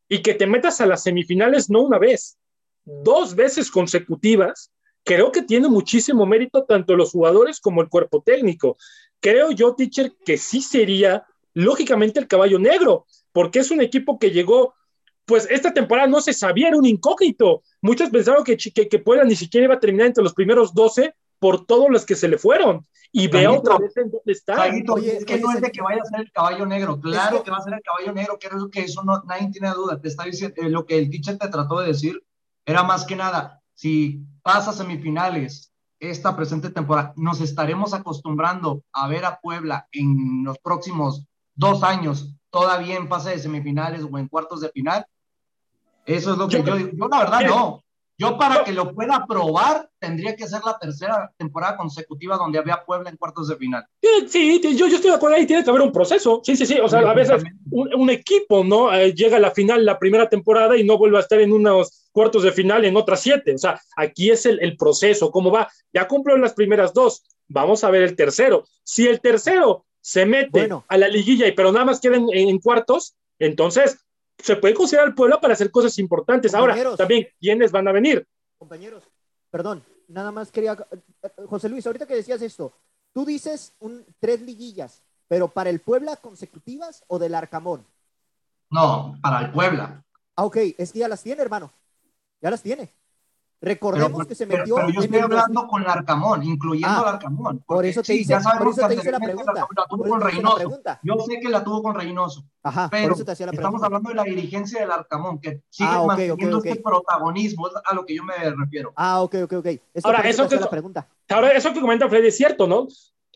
Y que te metas a las semifinales no una vez, dos veces consecutivas creo que tiene muchísimo mérito tanto los jugadores como el cuerpo técnico. Creo yo, teacher, que sí sería lógicamente el caballo negro, porque es un equipo que llegó, pues esta temporada no se sabía, era un incógnito. Muchos pensaron que, que, que Puebla ni siquiera iba a terminar entre los primeros 12 por todos los que se le fueron. Y vea otra vez en dónde está. es que no es de que vaya a ser el caballo negro. Claro que va a ser el caballo negro, creo que eso no, nadie tiene duda. Te está diciendo, eh, lo que el teacher te trató de decir era más que nada, si pasa semifinales esta presente temporada, nos estaremos acostumbrando a ver a Puebla en los próximos dos años todavía en fase de semifinales o en cuartos de final. Eso es lo que yo, digo. Yo la verdad no. Yo para que lo pueda probar tendría que ser la tercera temporada consecutiva donde había Puebla en cuartos de final. Sí, yo, yo estoy de acuerdo ahí, tiene que haber un proceso. Sí, sí, sí. O sea, a veces un, equipo, ¿no? Eh, llega a la final la primera temporada y no vuelve a estar en unos cuartos de final en otras siete. O sea, aquí es el, el proceso, cómo va. Ya cumplió las primeras dos. Vamos a ver el tercero. Si el tercero se mete a la liguilla y pero nada más queda en cuartos, entonces se puede considerar el Puebla para hacer cosas importantes. Ahora, también, ¿quiénes van a venir? Compañeros, perdón, nada más quería, José Luis, ahorita que decías esto, tú dices un, tres liguillas, pero para el Puebla consecutivas o del Arcamón? No, para el Puebla. Ah, ok, es que ya las tiene, hermano. Ya las tiene. Recordemos que se pero- metió pero yo en estoy el hablando con Larcamón, incluyendo Ah, a Larcamón. Por eso te sí, hice, ya por sabemos eso que te hice la pregunta. La, la tuvo Por con eso Reynoso. Yo sé que la tuvo con Reynoso. Ajá, Pero por eso te hacía la estamos pregunta. hablando de la dirigencia del Arcamón, que sigue Ah, ok, manteniendo ok, ok. este protagonismo, es a lo que yo me refiero. Ah, ok, ok, ok. Es que Ahora, eso que- la pregunta. Ahora, eso que comenta Freddy es cierto, ¿no?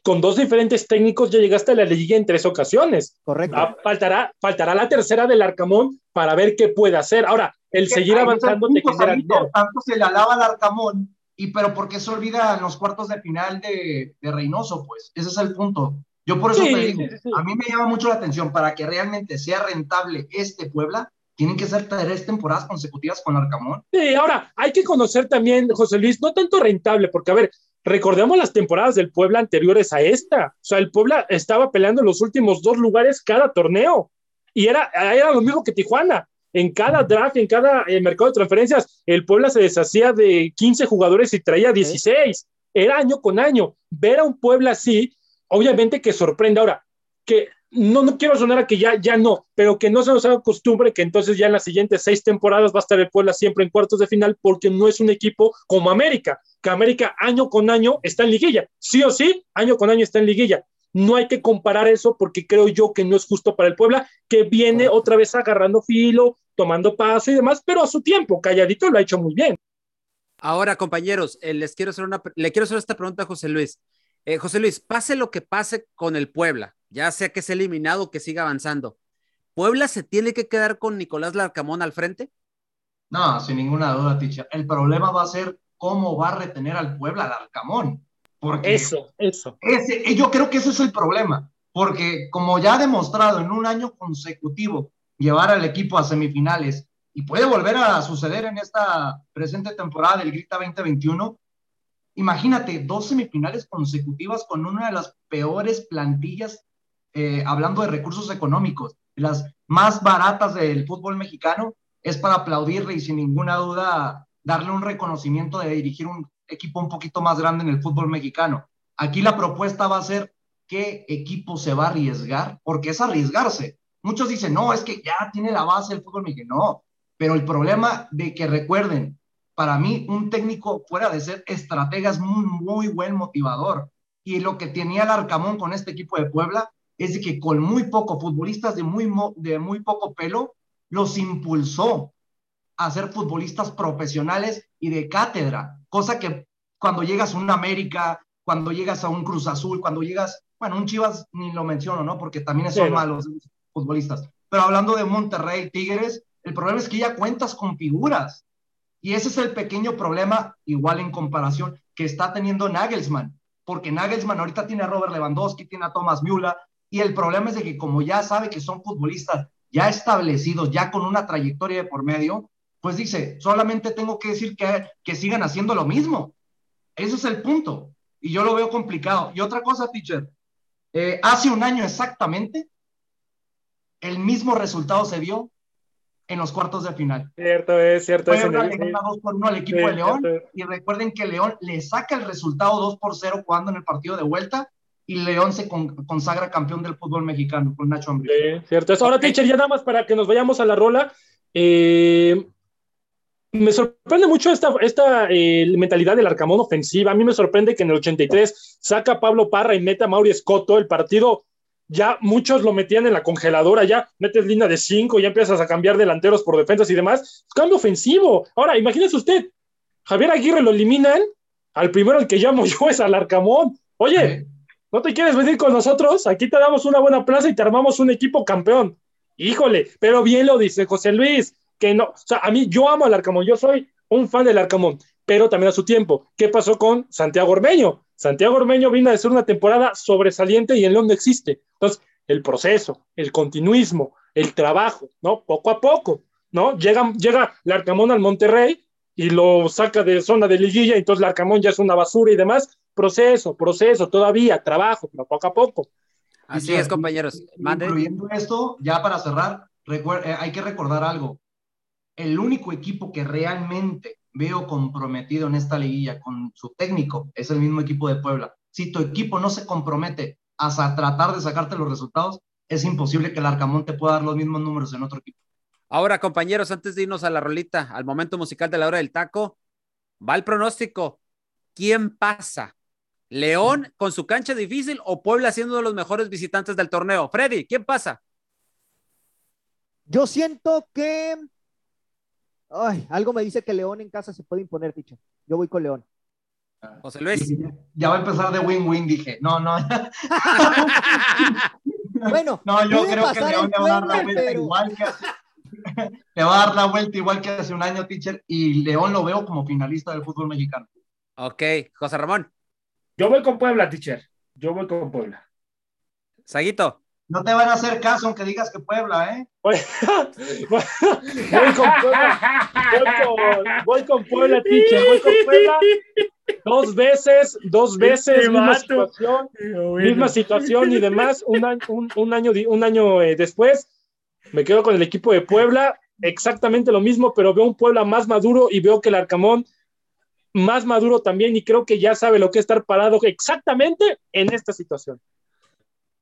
Con dos diferentes técnicos ya llegaste a la liga en tres ocasiones. Correcto. Ah, faltará, faltará la tercera del Arcamón para ver qué puede hacer. Ahora, el Que seguir avanzando te genera dinero. Tanto se le alaba al Arcamón, y pero ¿por qué se olvida en los cuartos de final de, de Reynoso? Pues ese es el punto. Yo por eso Sí, te digo, sí, sí, sí. a mí me llama mucho la atención, para que realmente sea rentable este Puebla, tienen que ser tres temporadas consecutivas con Arcamón. Sí, ahora, hay que conocer también, José Luis, no tanto rentable, porque a ver, recordemos las temporadas del Puebla anteriores a esta. O sea, el Puebla estaba peleando en los últimos dos lugares cada torneo. Y era, era lo mismo que Tijuana. En cada draft, en cada eh, mercado de transferencias, el Puebla se deshacía de 15 jugadores y traía 16. Era año con año. Ver a un Puebla así, obviamente que sorprende. Ahora, que no, no quiero sonar a que ya, ya no, pero que no se nos haga costumbre que entonces ya en las siguientes seis temporadas va a estar el Puebla siempre en cuartos de final porque no es un equipo como América, que América año con año está en liguilla, sí o sí, año con año está en liguilla. No hay que comparar eso porque creo yo que no es justo para el Puebla, que viene Correcto. otra vez agarrando filo, tomando paso y demás, pero a su tiempo, calladito lo ha hecho muy bien. Ahora, compañeros, eh, les quiero hacer una, le quiero hacer esta pregunta a José Luis. Eh, José Luis, pase lo que pase con el Puebla, ya sea que sea eliminado o que siga avanzando, ¿Puebla se tiene que quedar con Nicolás Larcamón al frente? No, sin ninguna duda, teacher. El problema va a ser cómo va a retener al Puebla, al Arcamón. Porque Eso, eso. Ese, yo creo que ese es el problema, porque como ya ha demostrado en un año consecutivo llevar al equipo a semifinales y puede volver a suceder en esta presente temporada del Grita 2021, imagínate dos semifinales consecutivas con una de las peores plantillas, eh, hablando de recursos económicos, las más baratas del fútbol mexicano, es para aplaudirle y sin ninguna duda darle un reconocimiento de dirigir un equipo un poquito más grande en el fútbol mexicano. Aquí la propuesta va a ser qué equipo se va a arriesgar, porque es arriesgarse. Muchos dicen, no, es que ya tiene la base del fútbol mexicano. No, pero el problema de que recuerden, para mí un técnico fuera de ser estratega es muy, muy buen motivador. Y lo que tenía el Arcamón con este equipo de Puebla es de que con muy poco futbolistas de muy, de muy poco pelo, los impulsó a ser futbolistas profesionales y de cátedra, cosa que cuando llegas a un América, cuando llegas a un Cruz Azul, cuando llegas, bueno, un Chivas ni lo menciono, ¿no? Porque también son Sí. malos futbolistas. Pero hablando de Monterrey, Tigres, el problema es que ya cuentas con figuras. Y ese es el pequeño problema, igual en comparación, que está teniendo Nagelsmann. Porque Nagelsmann ahorita tiene a Robert Lewandowski, tiene a Thomas Müller, y el problema es de que como ya sabe que son futbolistas ya establecidos, ya con una trayectoria de por medio, pues dice, solamente tengo que decir que, que sigan haciendo lo mismo. Ese es el punto. Y yo lo veo complicado. Y otra cosa, teacher, eh, hace un año exactamente, el mismo resultado se dio en los cuartos de final. Cierto es, cierto le el- gana 2 por 1 al equipo Sí, de León cierto y recuerden que León le saca el resultado 2 por 0 jugando en el partido de vuelta y León se con- consagra campeón del fútbol mexicano con Nacho Ambriz. Sí, cierto. es. Ahora, teacher, ya nada más para que nos vayamos a la rola. eh, me sorprende mucho esta, esta eh, mentalidad del Arcamón ofensiva. A mí me sorprende que en el 83 saca a Pablo Parra y meta a Mauri Escoto. El partido ya muchos lo metían en la congeladora, ya metes línea de 5, ya empiezas a cambiar delanteros por defensas y demás. Cambio ofensivo. Ahora, imagínese usted, Javier Aguirre lo eliminan, al primero al que llamo yo es al Arcamón. Oye, ¿No te quieres venir con nosotros? Aquí te damos una buena plaza y te armamos un equipo campeón. Híjole, pero bien lo dice José Luis, que no, o sea, a mí yo amo al Arcamón, yo soy un fan del Arcamón, pero también a su tiempo. ¿Qué pasó con Santiago Ormeño? Santiago Ormeño vino a ser una temporada sobresaliente y en León no existe. Entonces, el proceso, el continuismo, el trabajo, ¿no? Poco a poco, ¿no? Llega, llega el Arcamón al Monterrey y lo saca de zona de liguilla, y entonces el Arcamón ya es una basura y demás. Proceso, proceso, todavía, trabajo, pero poco a poco. Así es, compañeros. Incluyendo esto, ya para cerrar, eh, hay que recordar algo. El único equipo que realmente veo comprometido en esta liguilla con su técnico es el mismo equipo de Puebla. Si tu equipo no se compromete a tratar de sacarte los resultados, es imposible que el Arcamón te pueda dar los mismos números en otro equipo. Ahora, compañeros, antes de irnos a la rolita, al momento musical de la hora del taco, Va el pronóstico. ¿Quién pasa? ¿León con su cancha difícil o Puebla siendo uno de los mejores visitantes del torneo? Freddy, ¿quién pasa? Yo siento que. Ay, algo me dice que León en casa se puede imponer, teacher. Yo voy con León. José Luis. Ya va a empezar de win-win, dije. No, no. bueno, no, yo creo que León le va a dar la vuelta pero... igual que hace, le va a dar la vuelta igual que hace un año, teacher, y León lo veo como finalista del fútbol mexicano. Ok, José Ramón. Yo voy con Puebla, teacher. Yo voy con Puebla. Saguito. No te van a hacer caso aunque digas que Puebla, ¿eh? voy, con Puebla. Voy con, voy con Puebla, teacher. Voy con Puebla. Dos veces, dos veces, Este misma vato. situación, Bueno. misma situación y demás. Un año, un, un año, di- un año eh, después, me quedo con el equipo de Puebla. Exactamente lo mismo, pero veo un Puebla más maduro y veo que el Arcamón más maduro también y creo que ya sabe lo que es estar parado exactamente en esta situación.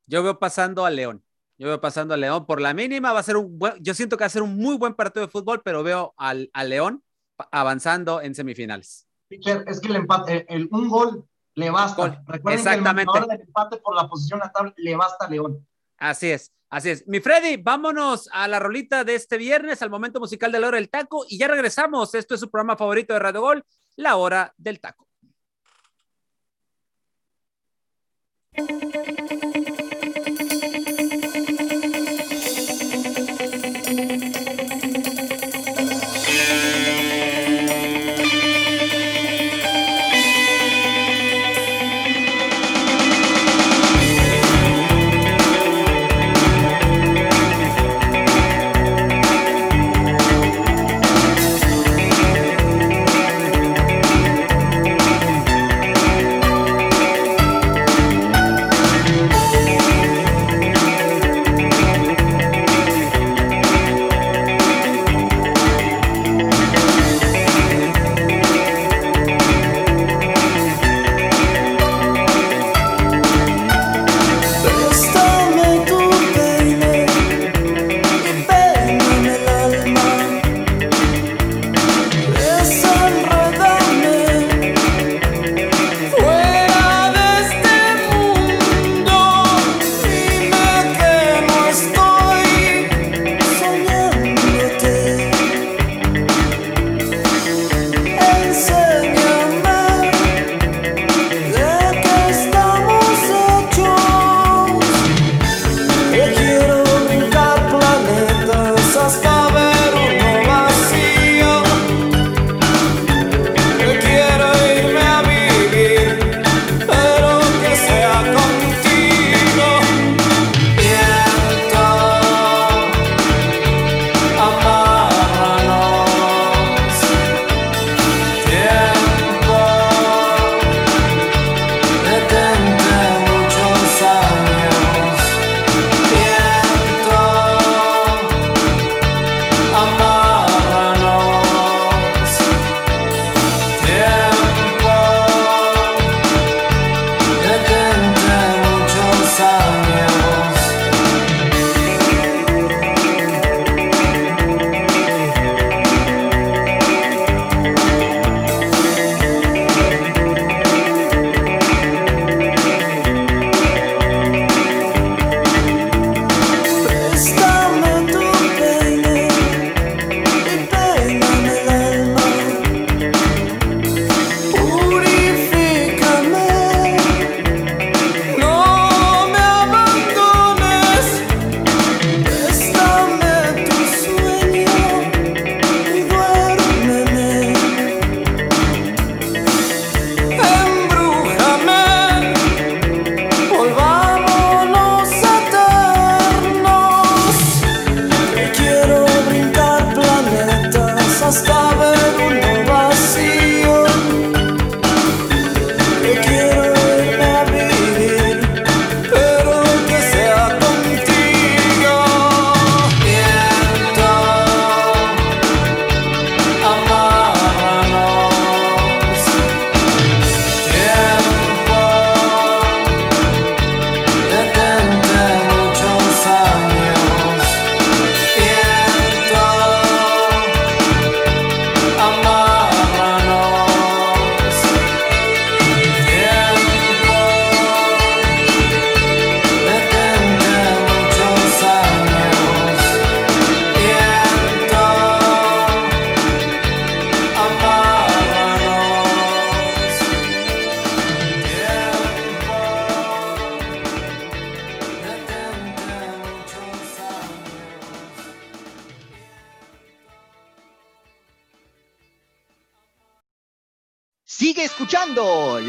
Yo veo pasando a León. Yo veo pasando a León. Por la mínima va a ser un buen, yo siento que va a ser un muy buen partido de fútbol, pero veo al, a León avanzando en semifinales. Es que el empate, el, un gol le basta. Gol. Recuerden Exactamente. que el del empate por la posición a la tabla le basta a León. Así es, así es. Mi Freddy, vámonos a la rolita de este viernes, al momento musical de la hora del taco, y ya regresamos. Esto es su programa favorito de Radio Gol, La Hora del Taco.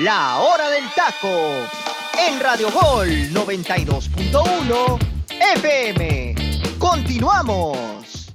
La Hora del Taco en Radio Gol 92.1 FM. Continuamos.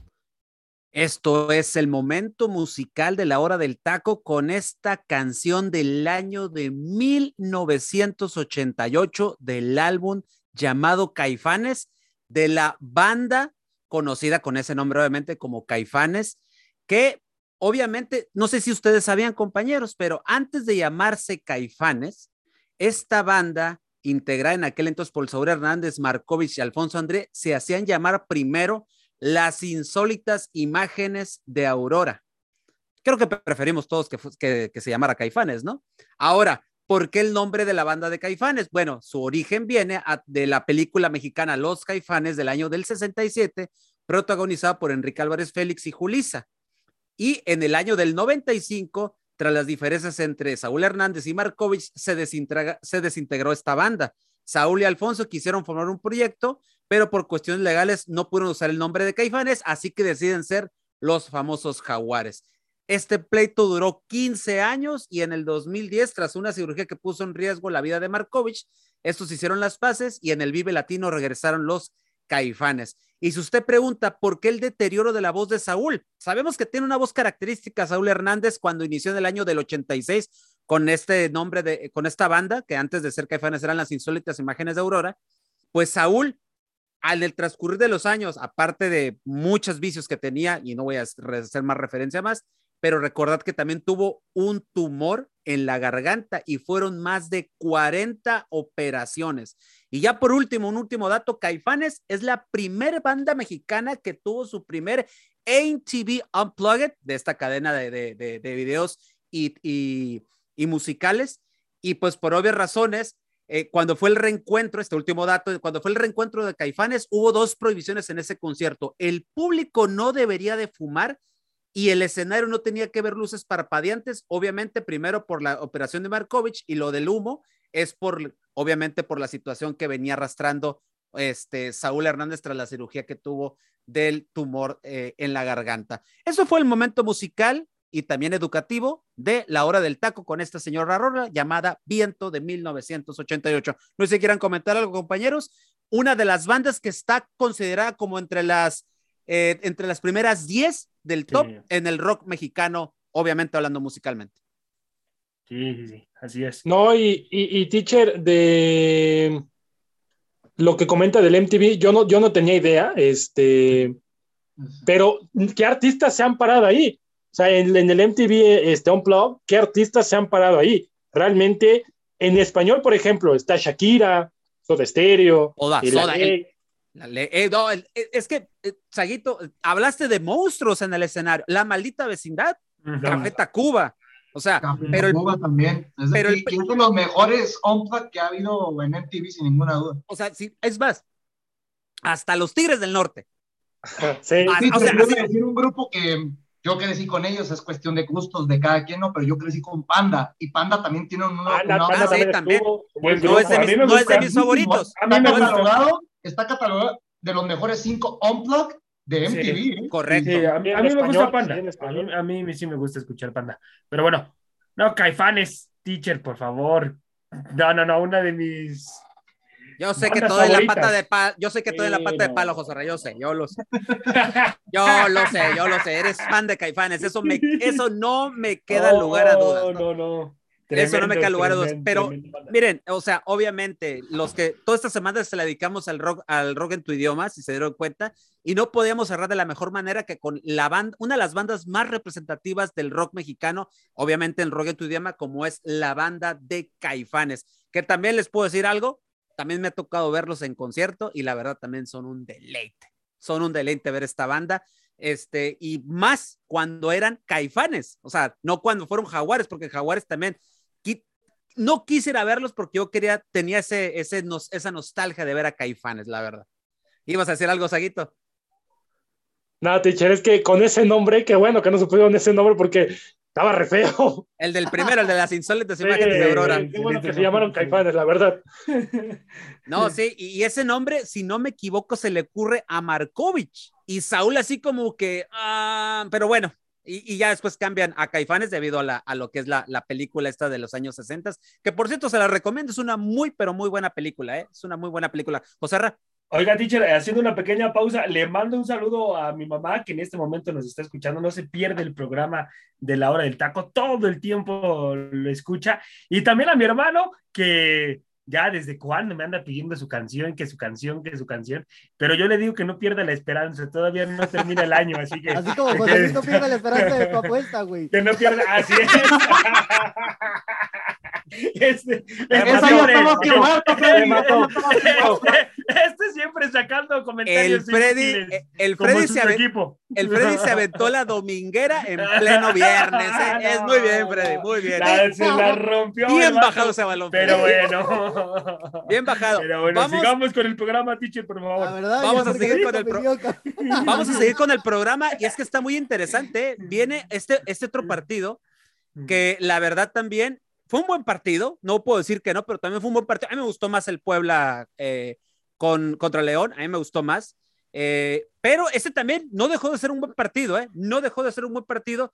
Esto es el momento musical de la hora del taco con esta canción del año de 1988 del álbum llamado Caifanes de la banda conocida con ese nombre obviamente como Caifanes, que obviamente, no sé si ustedes sabían compañeros, pero antes de llamarse Caifanes, esta banda integrada en aquel entonces por Saúl Hernández, Markovich y Alfonso André, se hacían llamar primero las insólitas imágenes de Aurora. Creo que preferimos todos que, se llamara Caifanes, ¿no? Ahora, ¿por qué el nombre de la banda de Caifanes? Bueno, su origen viene de la película mexicana Los Caifanes del año del 67, protagonizada por Enrique Álvarez Félix y Julisa. Y en el año del 95 tras las diferencias entre Saúl Hernández y Markovich, se, desintegró esta banda. Saúl y Alfonso quisieron formar un proyecto, pero por cuestiones legales no pudieron usar el nombre de Caifanes, así que deciden ser los famosos Jaguares. Este pleito duró 15 años y en el 2010, tras una cirugía que puso en riesgo la vida de Markovich, estos hicieron las paces y en el Vive Latino regresaron los Caifanes. Y si usted pregunta por qué el deterioro de la voz de Saúl, sabemos que tiene una voz característica Saúl Hernández cuando inició en el año del 86 con este nombre de, con esta banda, que antes de ser Caifanes eran las insólitas imágenes de Aurora, pues Saúl, al el transcurrir de los años, aparte de muchos vicios que tenía, y no voy a hacer más referencia más, pero recordad que también tuvo un tumor en la garganta y fueron más de 40 operaciones. Y ya por último, un último dato, Caifanes es la primera banda mexicana que tuvo su primer AMTV Unplugged de esta cadena de, de, de, videos y, y, y, musicales. Y pues por obvias razones, eh, cuando fue el reencuentro, este último dato, cuando fue el reencuentro de Caifanes, hubo dos prohibiciones en ese concierto. El público no debería de fumar y el escenario no tenía que ver luces parpadeantes, obviamente primero por la operación de Markovich y lo del humo es por, obviamente por la situación que venía arrastrando este Saúl Hernández tras la cirugía que tuvo del tumor eh, en la garganta. Eso fue el momento musical y también educativo de La Hora del Taco con esta señora Rora llamada Viento de 1988. No sé si quieran comentar algo, compañeros. Una de las bandas que está considerada como entre las eh, entre las primeras 10 del top en el rock mexicano, obviamente hablando musicalmente. Sí, sí, sí, así es. No, y, y, teacher, de lo que comenta del MTV, yo no, yo no tenía idea, este, pero ¿qué artistas se han parado ahí? O sea, en, el MTV este, Unplugged, ¿qué artistas se han parado ahí? Realmente, en español, por ejemplo, está Shakira, Soda Stereo, Soda, Soda, eh, eh, es que, eh, Saguito, hablaste de monstruos en el escenario. La maldita vecindad, Café Cuba O sea, pero el, Cuba también. Es, pero de, el, de los mejores unplugged que ha habido en MTV, sin ninguna duda. O sea, sí, es más, hasta los Tigres del Norte. Sí, ah, o sea, decir un grupo que yo crecí con ellos, es cuestión de gustos de cada quien, ¿no? Pero yo crecí con Panda, y Panda también tiene un... Ah, Panda, también, también. no, es de mis, no es de mis favoritos. A mí me catalogado, está catalogado de los mejores cinco Unplugged de MTV. Sí, ¿eh? Correcto. Sí, a mí, a mí me gusta Panda. A mí, a mí sí me gusta escuchar Panda. Pero bueno, no, Caifanes, teacher, por favor. No, no, no, una de mis yo sé que todo es la pata de palo, yo sé que todo es la pata de palo, José Rey, yo sé, yo lo sé. Yo lo sé, yo lo sé, eres fan de Caifanes, eso, me, eso no me queda lugar a dudas. No, no, no. Eso no me queda lugar a dudas, pero miren, o sea, obviamente, los que toda esta semana se la dedicamos al rock, al rock en tu idioma, si se dieron cuenta, y no podíamos cerrar de la mejor manera que con la banda, una de las bandas más representativas del rock mexicano, obviamente el rock en tu idioma, como es la banda de Caifanes, que también les puedo decir algo, también me ha tocado verlos en concierto y la verdad también son un deleite. Son un deleite ver esta banda. Este, y más cuando eran caifanes, o sea, no cuando fueron jaguares, porque jaguares también no quise ir a verlos porque yo quería, tenía ese, ese, esa nostalgia de ver a Caifanes, la verdad. ¿Ibas a decir algo, Saguito? Nada, teacher, es que con ese nombre, qué bueno que no se pusieron ese nombre porque estaba re feo. El del primero, el de las insólitas imágenes de Aurora. Qué bueno que se llamaron Caifanes, la verdad. No, sí, y ese nombre, si no me equivoco, se le ocurre a Markovich. Y Saúl así como que, ah, pero bueno, Y, ya después cambian a Caifanes debido a, la, lo que es la, la, película esta de los años 60, que por cierto se la recomiendo, es una muy, pero muy buena película, ¿eh? es una muy buena película. José Oiga, teacher, haciendo una pequeña pausa, le mando un saludo a mi mamá que en este momento nos está escuchando. No se pierde el programa de la hora del taco, todo el tiempo lo escucha. Y también a mi hermano que ya desde cuándo me anda pidiendo su canción, que su canción, que su canción, pero yo le digo que no pierda la esperanza, todavía no termina el año, así que... Así como José Luis no pierde la esperanza de tu apuesta, güey. Que no pierda, así es. Este, este, siempre sacando comentarios. El Freddy, eh, el Freddy, se aventó, el Freddy se aventó la dominguera en pleno viernes. ¿eh? es muy bien, Freddy, muy bien. se la rompió. Bien bajado ese balón. Pero bueno. Bien bajado. Pero bueno, Vamos, sigamos con el programa, teacher, por favor. Vamos a seguir con el Vamos a seguir con el programa y es que está muy interesante. Viene este, este otro partido que la verdad también fue un buen partido, no puedo decir que no, pero también fue un buen partido. A mí me gustó más el Puebla eh, con, contra León, a mí me gustó más. Eh, pero ese también no dejó de ser un buen partido, ¿eh? No dejó de ser un buen partido.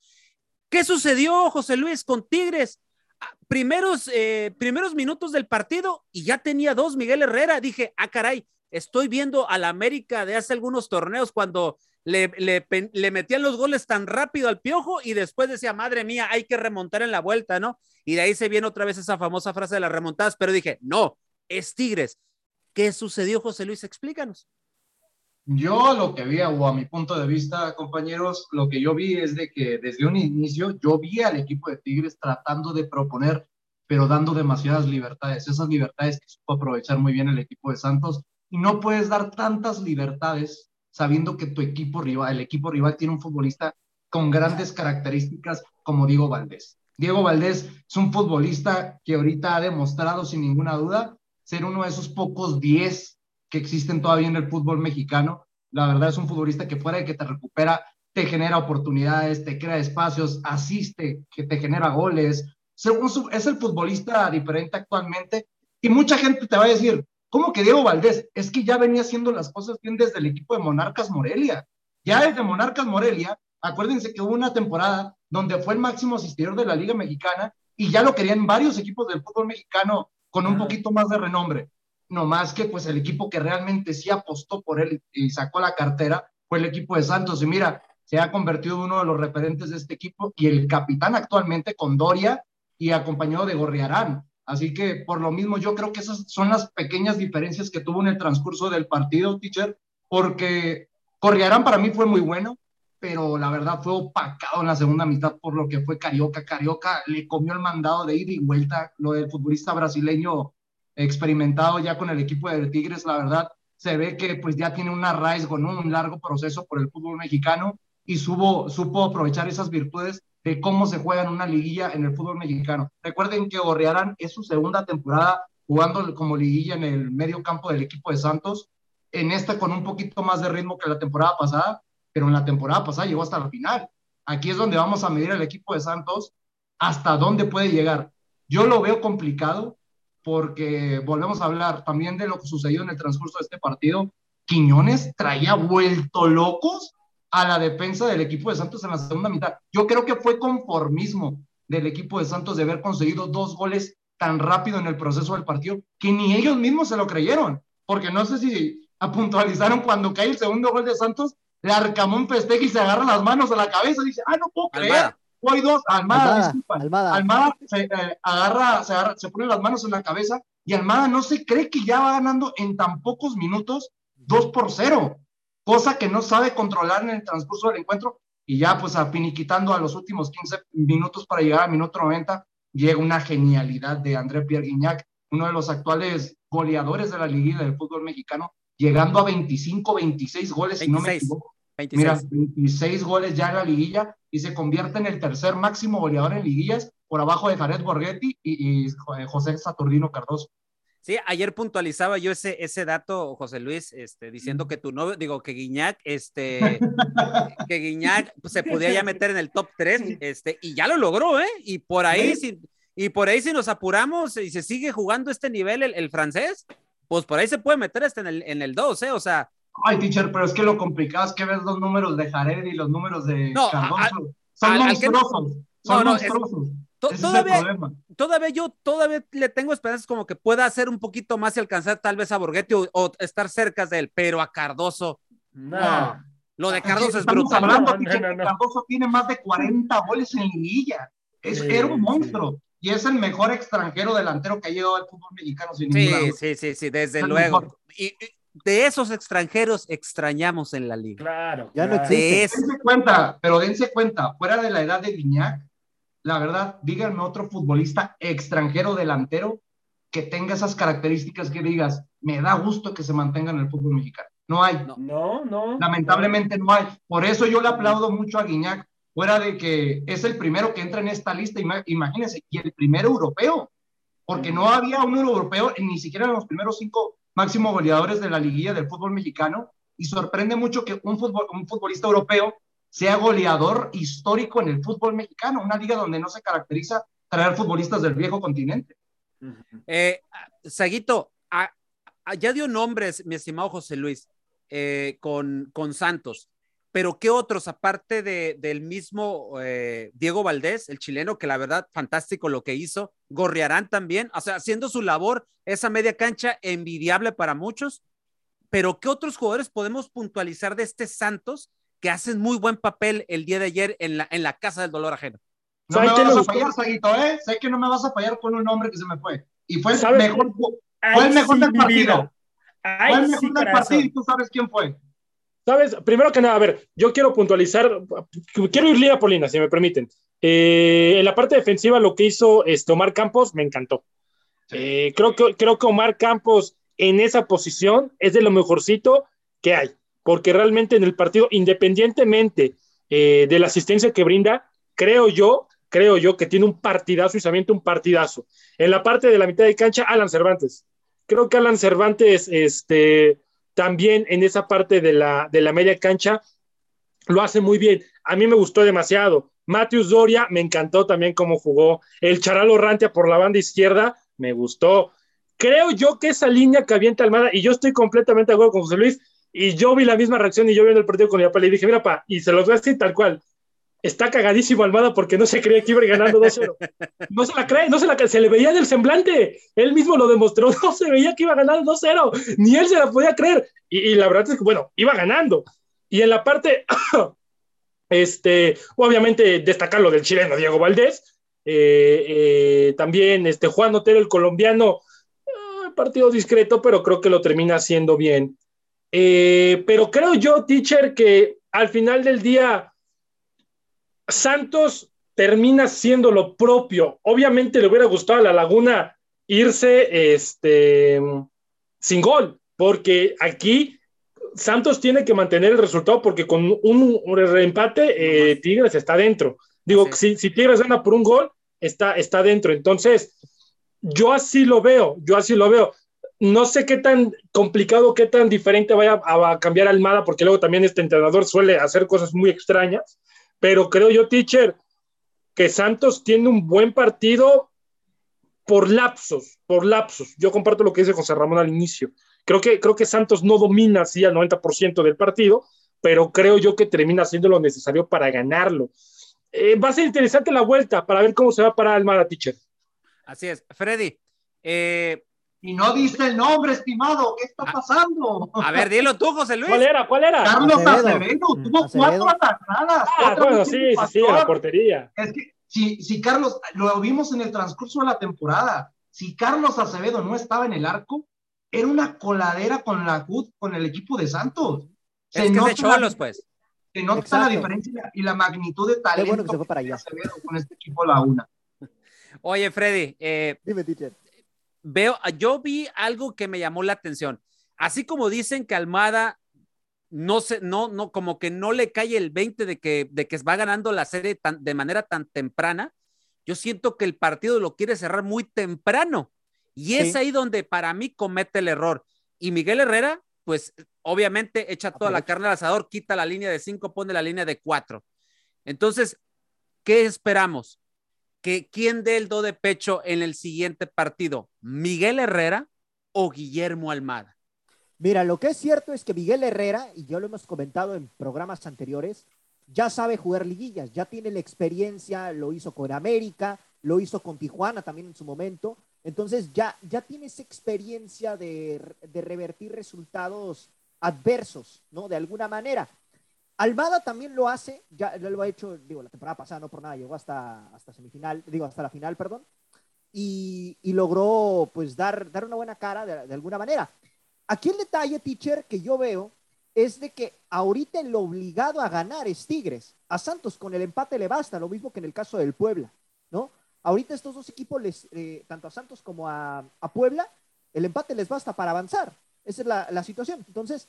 ¿Qué sucedió, José Luis, con Tigres? Ah, primeros, eh, primeros minutos del partido y ya tenía dos Miguel Herrera. Dije, ah, caray, estoy viendo a la América de hace algunos torneos cuando le, metían los goles tan rápido al piojo y después decía, madre mía, hay que remontar en la vuelta, ¿no? Y de ahí se viene otra vez esa famosa frase de las remontadas, pero dije, no, es Tigres. ¿Qué sucedió, José Luis? Explícanos. Yo lo que vi, o a mi punto de vista, compañeros, lo que yo vi es de que desde un inicio yo vi al equipo de Tigres tratando de proponer, pero dando demasiadas libertades, esas libertades que supo aprovechar muy bien el equipo de Santos. Y no puedes dar tantas libertades sabiendo que tu equipo rival, el equipo rival tiene un futbolista con grandes características como Diego Valdés. Diego Valdés es un futbolista que ahorita ha demostrado sin ninguna duda ser uno de esos pocos 10 que existen todavía en el fútbol mexicano. La verdad es un futbolista que fuera de que te recupera, te genera oportunidades, te crea espacios, asiste, que te genera goles. Es el futbolista diferente actualmente y mucha gente te va a decir, ¿Cómo que Diego Valdés? Es que ya venía haciendo las cosas bien desde el equipo de Monarcas Morelia. Ya desde Monarcas Morelia, acuérdense que hubo una temporada donde fue el máximo asistidor de la Liga Mexicana y ya lo querían varios equipos del fútbol mexicano con un poquito más de renombre. No más que pues el equipo que realmente sí apostó por él y sacó la cartera fue el equipo de Santos. Y mira, se ha convertido en uno de los referentes de este equipo y el capitán actualmente con Doria y acompañado de Gorriarán. Así que por lo mismo yo creo que esas son las pequeñas diferencias que tuvo en el transcurso del partido, teacher, porque Corriarán para mí fue muy bueno, pero la verdad fue opacado en la segunda mitad por lo que fue Carioca. Carioca le comió el mandado de ida y vuelta, lo del futbolista brasileño experimentado ya con el equipo de Tigres, la verdad se ve que pues ya tiene un arraigo, ¿no? un largo proceso por el fútbol mexicano y supo, supo aprovechar esas virtudes de cómo se juega en una liguilla en el fútbol mexicano. Recuerden que Gorriarán es su segunda temporada jugando como liguilla en el medio campo del equipo de Santos, en esta con un poquito más de ritmo que la temporada pasada, pero en la temporada pasada llegó hasta la final. Aquí es donde vamos a medir al equipo de Santos hasta dónde puede llegar. Yo lo veo complicado porque volvemos a hablar también de lo que sucedió en el transcurso de este partido. Quiñones traía vuelto locos a la defensa del equipo de Santos en la segunda mitad. Yo creo que fue conformismo del equipo de Santos de haber conseguido dos goles tan rápido en el proceso del partido que ni ellos mismos se lo creyeron, porque no sé si apuntualizaron cuando cae el segundo gol de Santos, le Arcamón festeja y se agarra las manos a la cabeza y dice, ah, no puedo creer, hoy dos, Almada, Almada, Almada. se, eh, agarra, se, agarra, se pone las manos en la cabeza y Almada no se cree que ya va ganando en tan pocos minutos 2 por 0 cosa que no sabe controlar en el transcurso del encuentro y ya pues finiquitando a los últimos 15 minutos para llegar al minuto 90, llega una genialidad de André Pierre Guignac, uno de los actuales goleadores de la liguilla del fútbol mexicano, llegando a 25, 26 goles, si no me equivoco. 26. Mira, 26 goles ya en la liguilla y se convierte en el tercer máximo goleador en liguillas por abajo de Jared Borghetti y, y José Saturnino Cardoso. Sí, ayer puntualizaba yo ese, ese dato, José Luis, este, diciendo que tu novio, digo, que Guiñac, este, que Guiñac pues, se podía ya meter en el top 3, este, y ya lo logró, ¿eh? Y por ahí, si, y por ahí si nos apuramos y se sigue jugando este nivel el, francés, pues por ahí se puede meter hasta en el, en el 2, ¿eh? O sea. Ay, teacher, pero es que lo complicado es que ves los números de Jared y los números de no, Son al- al que- monstruosos. Son No, no, es- monstruosos. To- Ese es el todavía, problema. todavía yo todavía le tengo esperanzas como que pueda hacer un poquito más y alcanzar tal vez a Borghetti o, o estar cerca de él, pero a Cardoso, No. lo de Cardoso es Estamos brutal. hablando, No, no, Piche, no, que no. Cardoso tiene más de 40 goles en liguilla. Es, Sí, era un sí. monstruo. Y es el mejor extranjero delantero que ha llegado al fútbol mexicano sin Sí, ninguna duda. sí, sí, sí, desde Es luego. Y, y de esos extranjeros extrañamos en la liga. Claro. Ya no existe. Dense cuenta, pero dense cuenta, fuera de la edad de Guiñac, la verdad, díganme otro futbolista extranjero delantero que tenga esas características que digas, me da gusto que se mantenga en el fútbol mexicano. No hay. No. No, no. Lamentablemente no hay. Por eso yo le aplaudo mucho a Guiñac, fuera de que es el primero que entra en esta lista, ima- imagínense, y el primer europeo, porque no había un europeo ni siquiera en los primeros cinco máximos goleadores de la liguilla del fútbol mexicano, y sorprende mucho que un, un futbolista europeo sea goleador histórico en el fútbol mexicano, una liga donde no se caracteriza traer futbolistas del viejo continente. Eh, Saguito, a- a- ya dio nombres, mi estimado José Luis, eh, con, con Santos, pero ¿qué otros, aparte de, del mismo eh, Diego Valdés, el chileno, que la verdad, fantástico lo que hizo, Gorriarán también, o sea, haciendo su labor, esa media cancha envidiable para muchos, pero ¿qué otros jugadores podemos puntualizar de este Santos que hacen muy buen papel el día de ayer en la, en la casa del dolor ajeno? No ¿Sabe me vas me a fallar, Saguito, ¿eh? Sé que no me vas a fallar con un nombre que se me fue. Y fue el ¿Sabes? mejor, fue el mejor sí, del partido. Fue el sí, mejor del partido y tú sabes quién fue. ¿Sabes? Primero que nada, a ver, yo quiero puntualizar, quiero ir por línea, si me permiten. Eh, en la parte defensiva, lo que hizo este, Omar Campos me encantó. Eh, creo, que, creo que Omar Campos en esa posición es de lo mejorcito que hay, porque realmente en el partido, independientemente eh, de la asistencia que brinda, creo yo, creo yo que tiene un partidazo y se avienta un partidazo. En la parte de la mitad de cancha, Alan Cervantes. Creo que Alan Cervantes, este, también en esa parte de la, de la media cancha lo hace muy bien. A mí me gustó demasiado. Matthews Doria me encantó también cómo jugó. El Charalo Rantia por la banda izquierda me gustó. Creo yo que esa línea que avienta Almada, y yo estoy completamente de acuerdo con José Luis, y yo vi la misma reacción y yo viendo el partido con mi papá le dije, mira, pa, y se los voy a tal cual. Está cagadísimo Almada porque no se creía que iba ganando 2-0. No se la cree, no se la cree, se le veía en el semblante. Él mismo lo demostró, no se veía que iba ganar 2-0, ni él se la podía creer. Y, y, la verdad es que, bueno, iba ganando. Y en la parte, este, obviamente destacar lo del chileno Diego Valdés, eh, eh, también este Juan Otero, el colombiano, eh, partido discreto, pero creo que lo termina haciendo bien. Eh, pero creo yo, teacher, que al final del día, Santos termina siendo lo propio. Obviamente le hubiera gustado a la Laguna irse este, sin gol, porque aquí Santos tiene que mantener el resultado porque con un, un empate eh, Tigres está dentro. Digo, si, si, Tigres gana por un gol, está, está dentro. Entonces, yo así lo veo, yo así lo veo. No sé qué tan complicado, qué tan diferente vaya a, a cambiar Almada, porque luego también este entrenador suele hacer cosas muy extrañas, pero creo yo, teacher, que Santos tiene un buen partido por lapsos, por lapsos. Yo comparto lo que dice José Ramón al inicio. Creo que, creo que Santos no domina así al 90% del partido, pero creo yo que termina haciendo lo necesario para ganarlo. Eh, va a ser interesante la vuelta para ver cómo se va para Almada, teacher. Así es. Freddy, eh, y no diste el nombre, estimado. ¿Qué está pasando? A ver, dilo tú, José Luis. ¿Cuál era? ¿Cuál era? Carlos Acevedo. Acevedo. Tuvo Acevedo. cuatro atajadas. Ah, bueno, sí, sí, sí, en la portería. Es que si, si Carlos, lo vimos en el transcurso de la temporada, si Carlos Acevedo no estaba en el arco, era una coladera con la CUT, con el equipo de Santos. Se es que es de Cholos, pues. Se nota Exacto. la diferencia y la magnitud de talento Qué bueno que se fue para allá. Acevedo con este equipo la una. Oye, Freddy, eh, Dime, teacher. Veo, yo vi algo que me llamó la atención. Así como dicen que Almada no se, no, no, como que no le cae el 20 de que, de que va ganando la serie tan, de manera tan temprana. Yo siento que el partido lo quiere cerrar muy temprano. Y es sí. ahí donde para mí comete el error. Y Miguel Herrera, pues obviamente echa toda la carne al asador, quita la línea de cinco, pone la línea de cuatro. Entonces, ¿qué esperamos? Que quién dé el do de pecho en el siguiente partido, Miguel Herrera o Guillermo Almada. Mira, lo que es cierto es que Miguel Herrera, y yo lo hemos comentado en programas anteriores, ya sabe jugar liguillas, ya tiene la experiencia, lo hizo con América, lo hizo con Tijuana también en su momento. Entonces ya, ya tiene esa experiencia de, de revertir resultados adversos, ¿no? De alguna manera. Almada también lo hace, ya, lo ha hecho, digo, la temporada pasada, no por nada, llegó hasta, hasta semifinal, digo, hasta la final, perdón, y, logró, pues, dar, dar una buena cara de, alguna manera. Aquí el detalle, teacher, que yo veo es de que ahorita el obligado a ganar es Tigres. A Santos con el empate le basta, lo mismo que en el caso del Puebla, ¿no? Ahorita estos dos equipos, les, eh, tanto a Santos como a, Puebla, el empate les basta para avanzar. Esa es la situación. Entonces,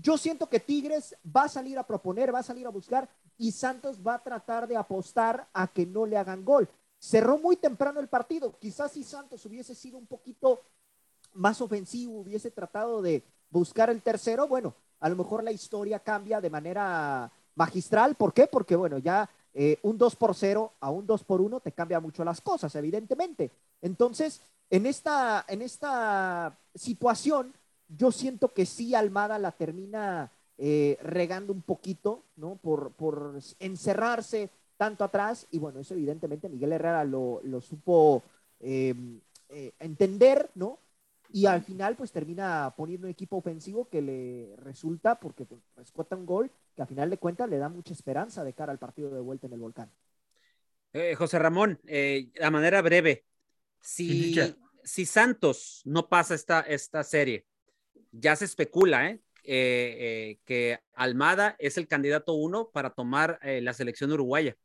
yo siento que Tigres va a salir a proponer, va a salir a buscar y Santos va a tratar de apostar a que no le hagan gol. Cerró muy temprano el partido. Quizás si Santos hubiese sido un poquito más ofensivo, hubiese tratado de buscar el tercero, bueno, a lo mejor la historia cambia de manera magistral. ¿Por qué? Porque, bueno, ya eh, un 2 por 0 a un 2 por 1 te cambia mucho las cosas, evidentemente. Entonces, en esta, en esta situación, yo siento que sí Almada la termina eh, regando un poquito, ¿no? Por, por, encerrarse tanto atrás y bueno, eso evidentemente Miguel Herrera lo, lo supo eh, eh, entender, ¿no? Y al final pues termina poniendo un equipo ofensivo que le resulta, porque pues, rescata un gol, que al final de cuentas le da mucha esperanza de cara al partido de vuelta en el volcán. José Ramón, a manera breve, si, si Santos no pasa esta, esta serie, ya se especula ¿eh? Eh, eh, que Almada es el candidato uno para tomar la selección uruguaya.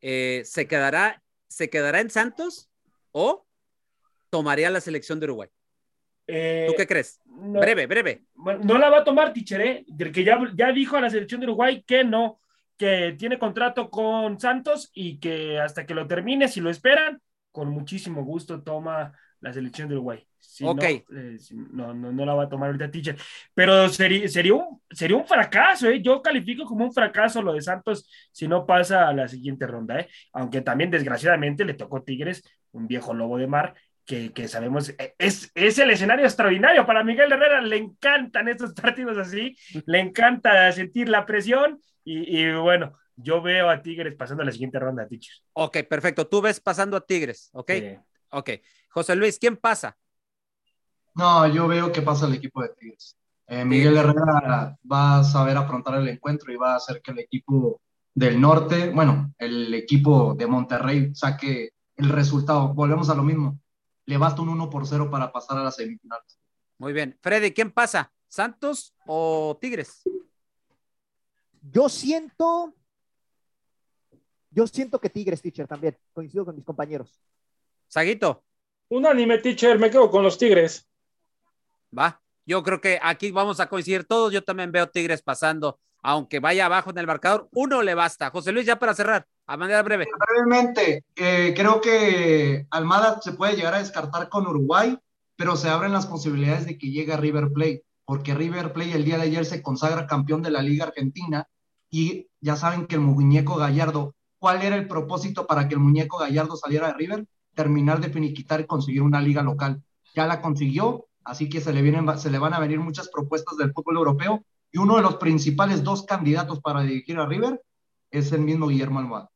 ¿se, quedará, ¿Se quedará en Santos o tomaría la selección de Uruguay? ¿Tú qué crees? No, breve, breve. No la va a tomar, Tichere, que ya, ya dijo a la selección de Uruguay que no, que tiene contrato con Santos y que hasta que lo termine, si lo esperan, con muchísimo gusto toma la selección de Uruguay. Si ok. No, eh, si no, no, no, la va a tomar ahorita teacher. Pero sería, sería, un, sería un fracaso, ¿eh? Yo califico como un fracaso lo de Santos si no pasa a la siguiente ronda, ¿eh? Aunque también, desgraciadamente, le tocó Tigres, un viejo lobo de mar, que, que sabemos, eh, es, es el escenario extraordinario. Para Miguel Herrera le encantan estos partidos así, le encanta sentir la presión y, y bueno, yo veo a Tigres pasando a la siguiente ronda, teacher. Ok, perfecto. Tú ves pasando a Tigres, ¿ok? Sí. Ok. José Luis, ¿quién pasa? No, yo veo que pasa el equipo de Tigres. Eh, Miguel Herrera va a saber afrontar el encuentro y va a hacer que el equipo del norte, bueno, el equipo de Monterrey saque el resultado. Volvemos a lo mismo. Le basta un 1 por 0 para pasar a las semifinales. Muy bien. Freddy, ¿quién pasa? ¿Santos o Tigres? Yo siento. Yo siento que Tigres, teacher, también. Coincido con mis compañeros. Saguito. Un anime, teacher, me quedo con los Tigres. Va, yo creo que aquí vamos a coincidir todos. Yo también veo Tigres pasando, aunque vaya abajo en el marcador, uno le basta. José Luis, ya para cerrar, a manera breve. Brevemente, eh, creo que Almada se puede llegar a descartar con Uruguay, pero se abren las posibilidades de que llegue a River Plate, porque River Plate el día de ayer se consagra campeón de la Liga Argentina y ya saben que el muñeco Gallardo, ¿cuál era el propósito para que el muñeco Gallardo saliera de River? terminar de finiquitar y conseguir una liga local. Ya la consiguió, así que se le, vienen, se le van a venir muchas propuestas del fútbol europeo y uno de los principales dos candidatos para dirigir a River es el mismo Guillermo Almada.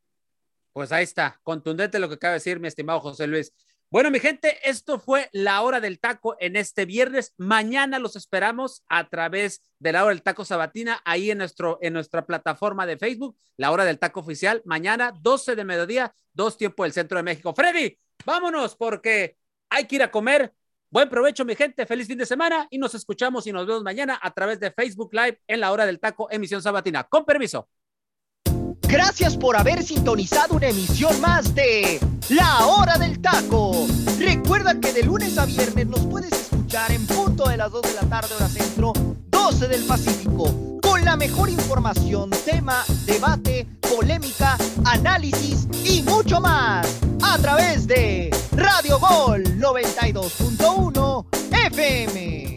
Pues ahí está, contundente lo que acaba de decir mi estimado José Luis. Bueno, mi gente, esto fue la hora del taco en este viernes. Mañana los esperamos a través de la hora del taco sabatina, ahí en, nuestro, en nuestra plataforma de Facebook, la hora del taco oficial. Mañana, 12 de mediodía, dos tiempos del centro de México. Freddy, vámonos porque hay que ir a comer. Buen provecho, mi gente. Feliz fin de semana y nos escuchamos y nos vemos mañana a través de Facebook Live en la hora del taco, emisión sabatina. Con permiso. Gracias por haber sintonizado una emisión más de La Hora del Taco. Recuerda que de lunes a viernes nos puedes escuchar en punto de las 2 de la tarde hora centro, 12 del Pacífico, la mejor información, tema, debate, polémica, análisis y mucho más a través de Radio Gol 92.1 FM.